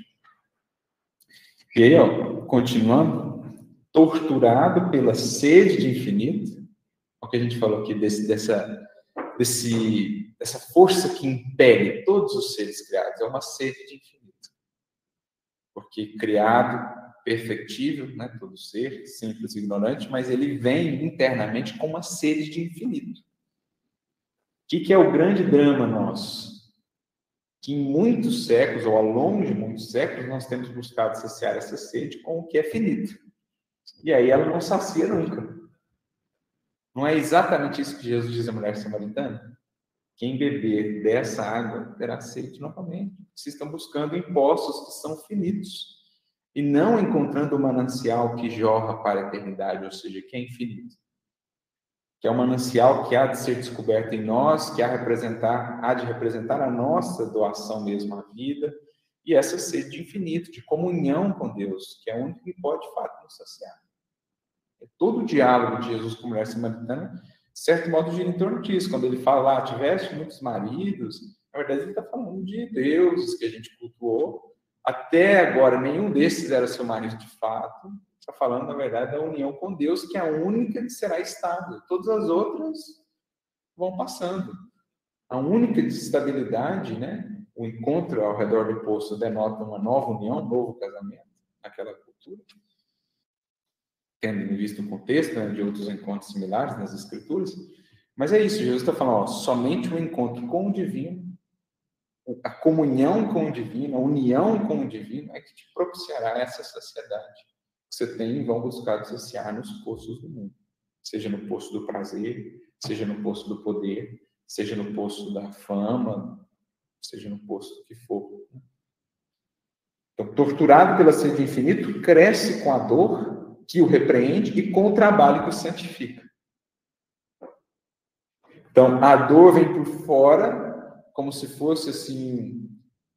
E aí, ó, continuando, torturado pela sede de infinito, o que a gente falou aqui desse, dessa, desse, dessa força que impele todos os seres criados, é uma sede de infinito. Porque criado, perfectível, né, todo ser, simples e ignorante, mas ele vem internamente com uma sede de infinito. O que, que é o grande drama nosso? que em muitos séculos, ou ao longo de muitos séculos, nós temos buscado saciar essa sede com o que é finito. E aí ela não sacia nunca. Não é exatamente isso que Jesus diz à mulher samaritana? Quem beber dessa água terá sede novamente. Vocês estão buscando impostos que são finitos e não encontrando o manancial que jorra para a eternidade, ou seja, que é infinito que é um manancial que há de ser descoberto em nós, que há, representar, há de representar a nossa doação mesmo à vida, e essa sede de infinito, de comunhão com Deus, que é o único que pode, de fato, nos saciar. É todo o diálogo de Jesus com a mulher samaritana, de certo modo, gira em torno disso. Quando ele fala lá, tiveste muitos maridos, na verdade, ele está falando de deuses que a gente cultuou. Até agora, nenhum desses era seu marido de fato. está falando, na verdade, da união com Deus, que é a única que será estável. Todas as outras vão passando. A única de estabilidade, né? O encontro ao redor do poço denota uma nova união, um novo casamento naquela cultura. Tendo visto o contexto né, de outros encontros similares nas Escrituras. Mas é isso, Jesus está falando, ó, somente o encontro com o divino, a comunhão com o divino, a união com o divino é que te propiciará essa sociedade que você tem e vão buscar dissociar nos poços do mundo. Seja no poço do prazer, seja no poço do poder, seja no poço da fama, seja no poço que for. Então, torturado pela sede infinito, cresce com a dor que o repreende e com o trabalho que o santifica. Então, a dor vem por fora, como se fosse assim,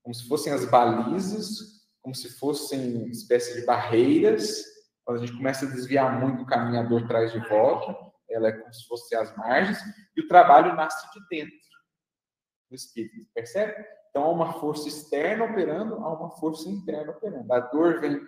como se fossem as balizas, como se fossem espécie de barreiras. Quando a gente começa a desviar muito o caminho, a dor traz de volta. Ela é como se fosse as margens, e o trabalho nasce de dentro do espírito, percebe? Então há uma força externa operando, há uma força interna operando. A dor vem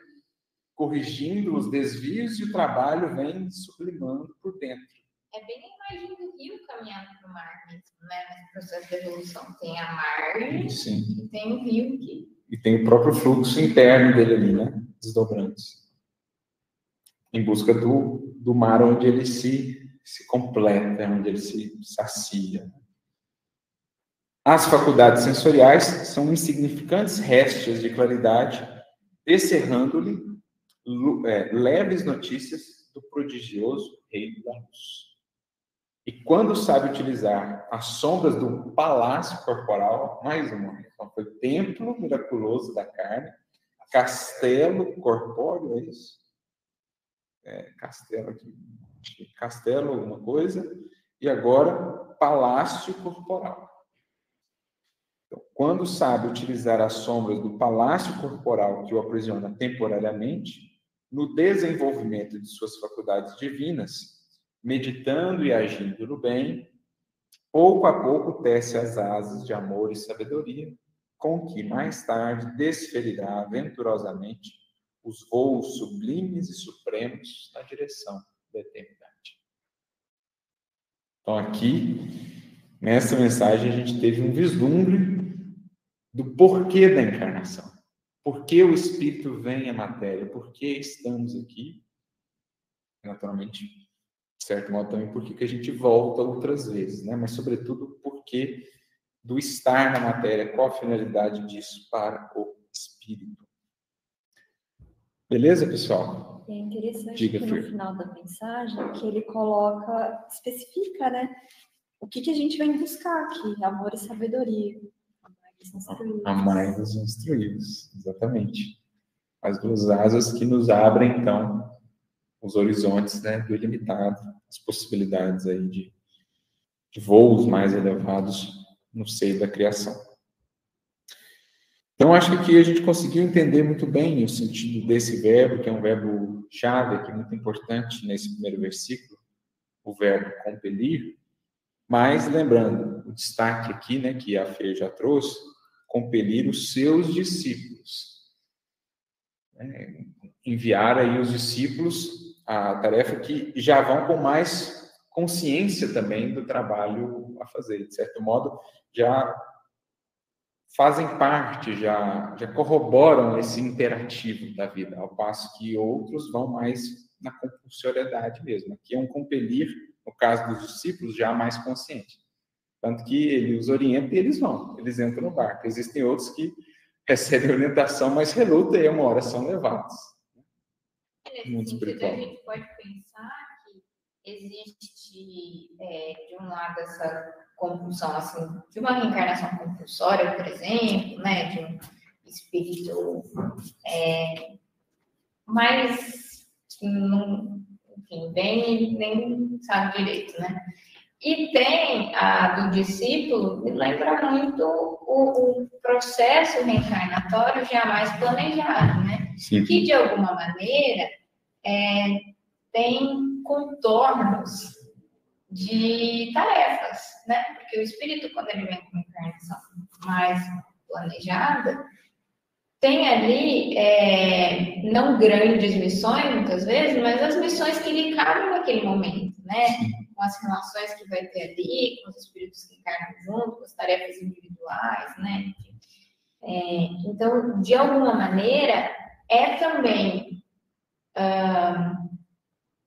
corrigindo os desvios e o trabalho vem sublimando por dentro. É bem a imagem do rio caminhando para o mar mesmo, né? Nesse processo de evolução. Tem a margem Sim. e tem o rio que. E tem o próprio fluxo interno dele ali, né? Desdobrando-se. Em busca do, do mar onde ele se, se completa, onde ele se sacia. As faculdades sensoriais são insignificantes restos de claridade, descerrando-lhe é, leves notícias do prodigioso reino da luz. E quando sabe utilizar as sombras do palácio corporal, mais uma, então foi templo miraculoso da carne, castelo corpóreo, é isso? É, castelo aqui, castelo alguma coisa, e agora palácio corporal. Então, quando sabe utilizar as sombras do palácio corporal que o aprisiona temporariamente, no desenvolvimento de suas faculdades divinas, meditando e agindo no bem, pouco a pouco tece as asas de amor e sabedoria, com que mais tarde desferirá venturosamente os voos sublimes e supremos na direção da eternidade. Então, aqui, nessa mensagem, a gente teve um vislumbre do porquê da encarnação. Por que o Espírito vem à matéria? Por que estamos aqui? Naturalmente, de certo modo também por que a gente volta outras vezes, né? Mas, sobretudo, porque do estar na matéria, qual a finalidade disso para o Espírito. Beleza, pessoal? É interessante Diga, que no final da mensagem que ele coloca, especifica, né? O que, que a gente vem buscar aqui? Amor e sabedoria. Amai os instruídos, exatamente. As duas asas que nos abrem, então, os horizontes né, do ilimitado, as possibilidades aí de, de voos mais elevados no seio da criação. Então, acho que aqui a gente conseguiu entender muito bem o sentido desse verbo, que é um verbo chave aqui, muito importante nesse primeiro versículo, o verbo compelir, mas lembrando, o destaque aqui, né, que a Fê já trouxe, compelir os seus discípulos. É, enviar aí os discípulos a tarefa que já vão com mais consciência também do trabalho a fazer. De certo modo, já fazem parte, já, já corroboram esse imperativo da vida, ao passo que outros vão mais na compulsoriedade mesmo. Aqui é um compelir no caso dos discípulos, já mais consciente. Tanto que ele os orienta e eles vão, eles entram no barco. Existem outros que <laughs> recebem orientação, mas relutam e uma hora são levados. Nesse Muito sentido, espiritual. a gente pode pensar que existe, é, de um lado, essa compulsão, assim, de uma reencarnação compulsória, por exemplo, né, de um espírito é, mais, não, enfim, bem nem sabe direito, né? E tem a do discípulo, me lembra muito o, o processo reencarnatório jamais planejado, né? Sim. Que, de alguma maneira, é, tem contornos de tarefas, né? Porque o espírito, quando ele vem com uma encarnação mais planejada, tem ali é, não grandes missões, muitas vezes, mas as missões que lhe cabem naquele momento, né? Com as relações que vai ter ali, com os espíritos que encarnam junto, com as tarefas individuais, né? É, então, de alguma maneira, é também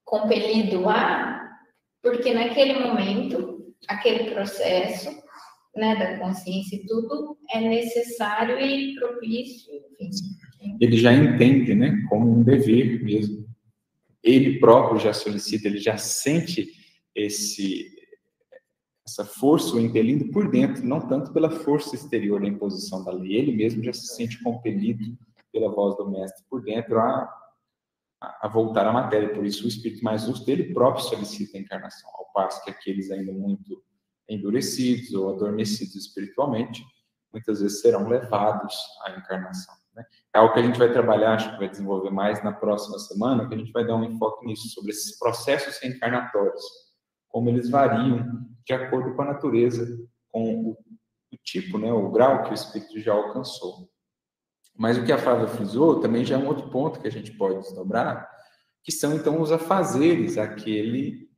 compelido a, porque naquele momento, aquele processo né, da consciência e tudo é necessário e propício. Ele já entende, né, como um dever mesmo. Ele próprio já solicita, ele já sente esse essa força o impelindo por dentro, não tanto pela força exterior da imposição da lei. Ele mesmo já se sente compelido pela voz do mestre por dentro a, a voltar à matéria. Por isso, o espírito mais justo, ele próprio solicita a encarnação, ao passo que aqueles ainda muito endurecidos ou adormecidos espiritualmente, muitas vezes serão levados à encarnação. Né? É algo que a gente vai trabalhar, acho que vai desenvolver mais na próxima semana, que a gente vai dar um enfoque nisso, sobre esses processos reencarnatórios, como eles variam de acordo com a natureza, com o, o tipo, né, o grau que o espírito já alcançou. Mas o que a Flávia frisou também já é um outro ponto que a gente pode desdobrar, que são então os afazeres aquele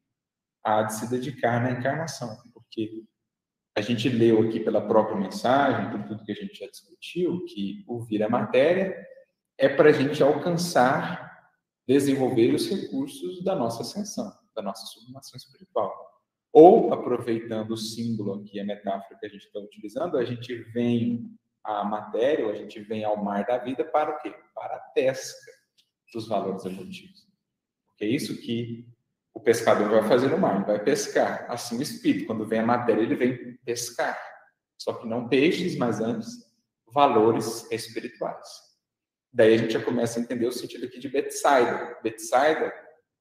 há de se dedicar na encarnação porque a gente leu aqui pela própria mensagem, por tudo que a gente já discutiu, que ouvir a matéria é para a gente alcançar, desenvolver os recursos da nossa ascensão, da nossa sublimação espiritual. Ou, aproveitando o símbolo aqui, a metáfora que a gente está utilizando, a gente vem à matéria, ou a gente vem ao mar da vida para o quê? Para a pesca dos valores evolutivos. Porque é isso que o pescador vai fazer no mar, ele vai pescar. Assim o espírito, quando vem a matéria, ele vem pescar. Só que não peixes, mas antes valores espirituais. Daí a gente já começa a entender o sentido aqui de Betsaida. Betsaida,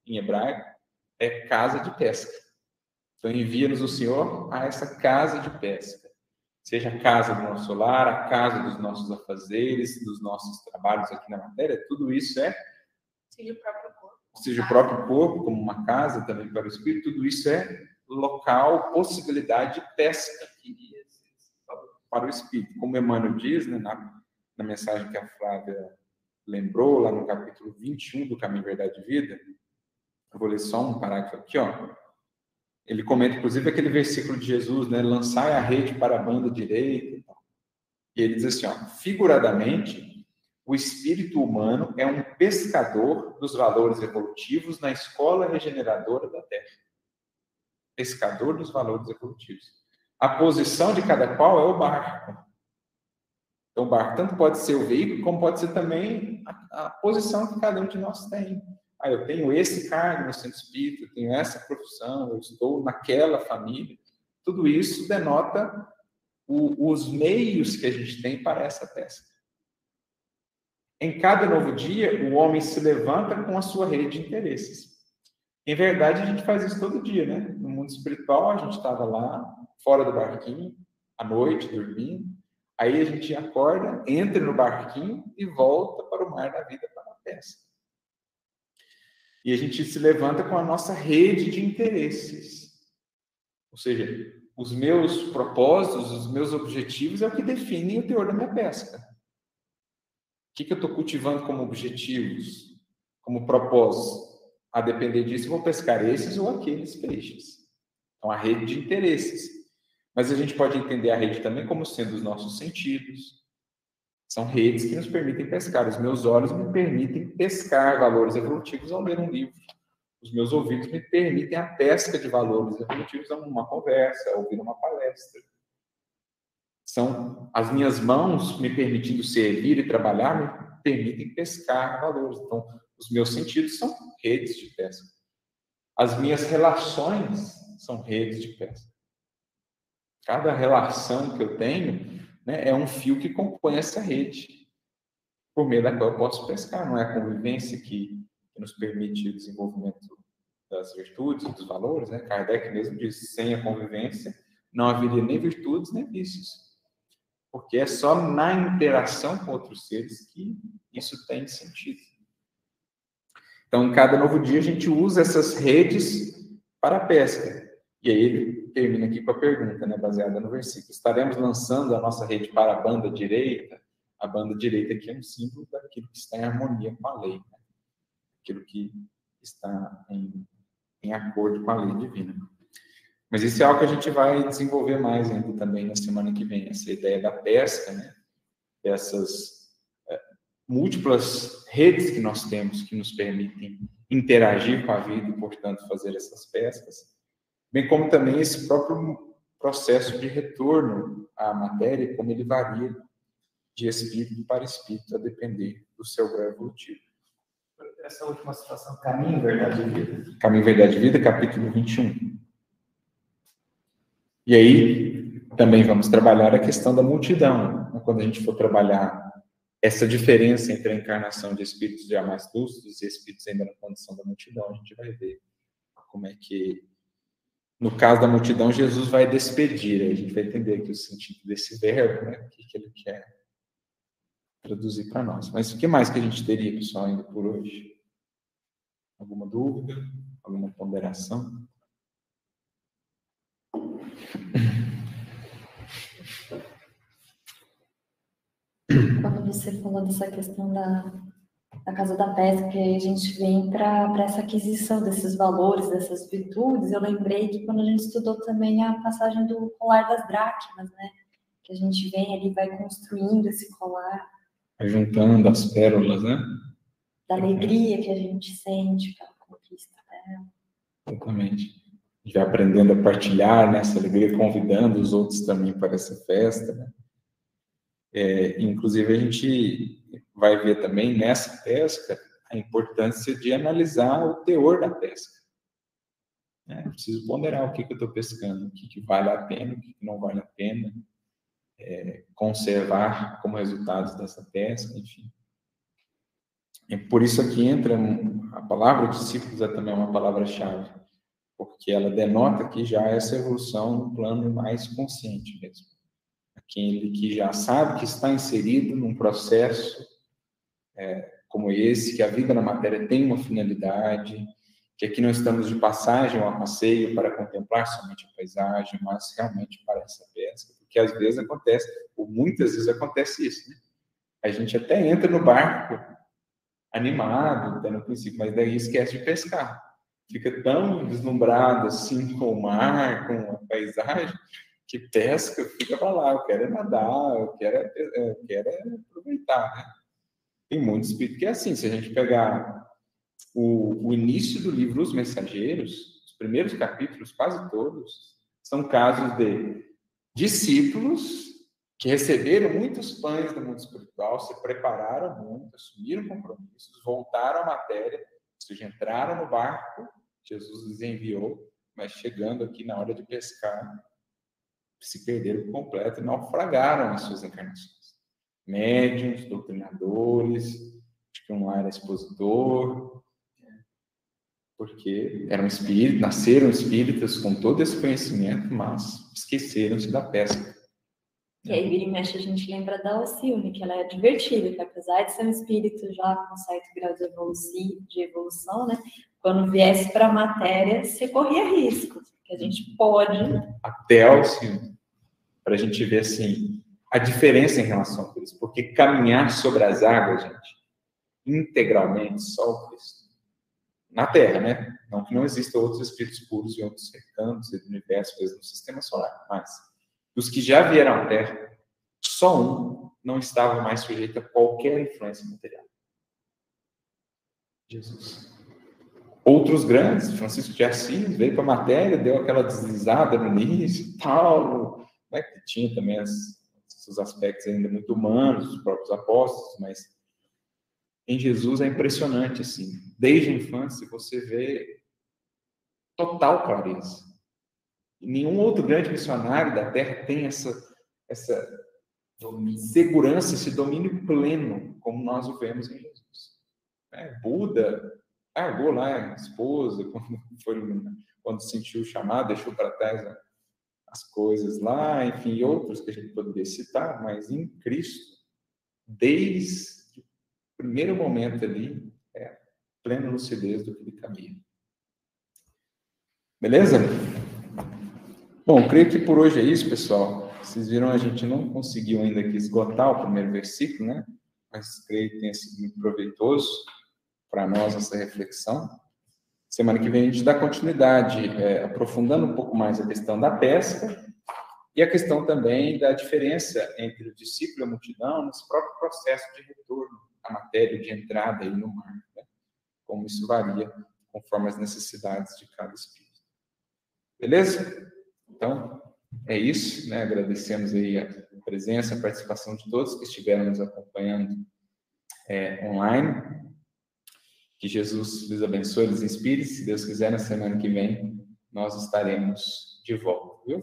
em hebraico, é casa de pesca. Então envia-nos o Senhor a essa casa de pesca. Seja a casa do nosso lar, a casa dos nossos afazeres, dos nossos trabalhos aqui na matéria, tudo isso é. Seja o próprio seja o próprio corpo como uma casa também para o espírito, tudo isso é local, possibilidade de pesca para o espírito. Como Emmanuel diz, né, na, na mensagem que a Flávia lembrou, lá no capítulo 21 do Caminho, Verdade e Vida, eu vou ler só um parágrafo aqui, ó. Ele comenta, inclusive, aquele versículo de Jesus, né? Lançai a rede para a banda direita. E ele diz assim, ó, figuradamente, o espírito humano é um pescador dos valores evolutivos na escola regeneradora da Terra. Pescador dos valores evolutivos. A posição de cada qual é o barco. Então, o barco tanto pode ser o veículo, como pode ser também a, a posição que cada um de nós tem. Ah, eu tenho esse cargo no centro espírita, eu tenho essa profissão, eu estou naquela família. Tudo isso denota o, os meios que a gente tem para essa pesca. Em cada novo dia, o homem se levanta com a sua rede de interesses. Em verdade, a gente faz isso todo dia, né? No mundo espiritual, a gente estava lá, fora do barquinho, à noite, dormindo. Aí a gente acorda, entra no barquinho e volta para o mar da vida para a pesca. E a gente se levanta com a nossa rede de interesses. Ou seja, os meus propósitos, os meus objetivos é o que definem o teor da minha pesca. O que, que eu estou cultivando como objetivos, como propósito? A depender disso, vou pescar esses ou aqueles peixes. Então, a rede de interesses. Mas a gente pode entender a rede também como sendo os nossos sentidos. São redes que nos permitem pescar. Os meus olhos me permitem pescar valores evolutivos ao ler um livro. Os meus ouvidos me permitem a pesca de valores evolutivos a uma conversa, a ouvir uma palestra. São as minhas mãos me permitindo servir e trabalhar, me permitem pescar valores. Então, os meus sentidos são redes de pesca. As minhas relações são redes de pesca. Cada relação que eu tenho né, é um fio que compõe essa rede, por meio da qual eu posso pescar. Não é a convivência que, que nos permite o desenvolvimento das virtudes, dos valores. Né? Kardec mesmo diz: sem a convivência não haveria nem virtudes nem vícios porque é só na interação com outros seres que isso tem sentido. Então, em cada novo dia, a gente usa essas redes para a pesca. E aí termina aqui com a pergunta, né, baseada no versículo: estaremos lançando a nossa rede para a banda direita, a banda direita aqui é um símbolo daquilo que está em harmonia com a lei, né? aquilo que está em, em acordo com a lei divina. Mas isso é algo que a gente vai desenvolver mais ainda também na semana que vem, essa ideia da pesca, né? Essas é, múltiplas redes que nós temos que nos permitem interagir com a vida e, portanto, fazer essas pescas, bem como também esse próprio processo de retorno à matéria, como ele varia de espírito para espírito, a depender do seu grau evolutivo. Essa última situação, Caminho, Verdade e Vida. Caminho, Verdade e Vida, capítulo 21. E aí também vamos trabalhar a questão da multidão. Né? Quando a gente for trabalhar essa diferença entre a encarnação de espíritos já mais lúcidos e espíritos ainda na condição da multidão, a gente vai ver como é que, no caso da multidão, Jesus vai despedir. Aí a gente vai entender aqui o sentido desse verbo, né? o que, que ele quer traduzir para nós. Mas o que mais que a gente teria, pessoal, ainda por hoje? Alguma dúvida? Alguma ponderação? Quando você falou dessa questão da, da casa da pesca, que a gente vem para essa aquisição desses valores, dessas virtudes, eu lembrei que quando a gente estudou também a passagem do colar das dracmas, né? Que a gente vem ali, vai construindo esse colar. Vai juntando as pérolas, né? Da alegria que a gente sente pela conquista dela. Exatamente já aprendendo a partilhar né, essa alegria, convidando os outros também para essa festa. Né? É, inclusive, a gente vai ver também nessa pesca a importância de analisar o teor da pesca. Né? Preciso ponderar o que, que eu estou pescando, o que, que, vale a pena, o que, que não vale a pena, é, conservar como resultado dessa pesca, enfim. E por isso aqui entra a palavra discípulos é também uma palavra-chave porque ela denota que já essa evolução no plano mais consciente mesmo. Aquele que já sabe que está inserido num processo é, como esse, que a vida na matéria tem uma finalidade, que aqui não estamos de passagem ou a passeio para contemplar somente a paisagem, mas realmente para essa pesca, porque às vezes acontece, ou muitas vezes acontece isso, né? A gente até entra no barco animado, até no princípio, mas daí esquece de pescar fica tão deslumbrado assim com o mar, com a paisagem, que pesca fica para lá. Eu quero é nadar, eu quero, é, eu quero é aproveitar. Né? Tem muito espírito que é assim. Se a gente pegar o, o início do livro Os Mensageiros, os primeiros capítulos, quase todos, são casos de discípulos que receberam muitos pães do mundo espiritual, se prepararam muito, assumiram compromissos, voltaram à matéria seja, entraram no barco, Jesus os enviou, mas chegando aqui na hora de pescar, se perderam por completo e naufragaram as suas encarnações. Médiuns, doutrinadores, acho que um lá era expositor, porque eram espíritos, nasceram espíritas com todo esse conhecimento, mas esqueceram-se da pesca. E aí, vira e mexe, a gente lembra da Alcione, que ela é divertida, que apesar de ser um espírito já com um certo grau de evolução, de evolução né? Quando viesse para a matéria, você corria risco, que a gente pode. Até Alcione, para a gente ver, assim, a diferença em relação a isso. Porque caminhar sobre as águas, gente, integralmente, só o Cristo. Na Terra, né? Não que não existam outros espíritos puros em outros recantos do universo, mesmo no sistema solar, mas dos que já vieram à Terra, só um não estava mais sujeito a qualquer influência material. Jesus. Outros grandes, Francisco de Assis, veio para a matéria, deu aquela deslizada no início, Paulo, né, que tinha também as, seus aspectos ainda muito humanos, os próprios apóstolos, mas em Jesus é impressionante, assim. Desde a infância você vê total clareza nenhum outro grande missionário da Terra tem essa, essa segurança, esse domínio pleno, como nós o vemos em Jesus. É, Buda largou lá a esposa, quando, foi, quando sentiu o chamado, deixou para trás as coisas lá, enfim, outros que a gente poderia citar, mas em Cristo, desde o primeiro momento ali, é plena lucidez do que ele caminha. Beleza? Bom, creio que por hoje é isso, pessoal. Vocês viram, a gente não conseguiu ainda aqui esgotar o primeiro versículo, né? Mas creio que tenha sido muito proveitoso para nós essa reflexão. Semana que vem a gente dá continuidade, é, aprofundando um pouco mais a questão da pesca e a questão também da diferença entre o discípulo e a multidão nesse próprio processo de retorno à matéria de entrada no mar, né? como isso varia conforme as necessidades de cada espírito. Beleza? Então, é isso, né? Agradecemos aí a presença, a participação de todos que estiveram nos acompanhando é, online. Que Jesus lhes abençoe, lhes inspire. Se Deus quiser, na semana que vem, nós estaremos de volta, viu?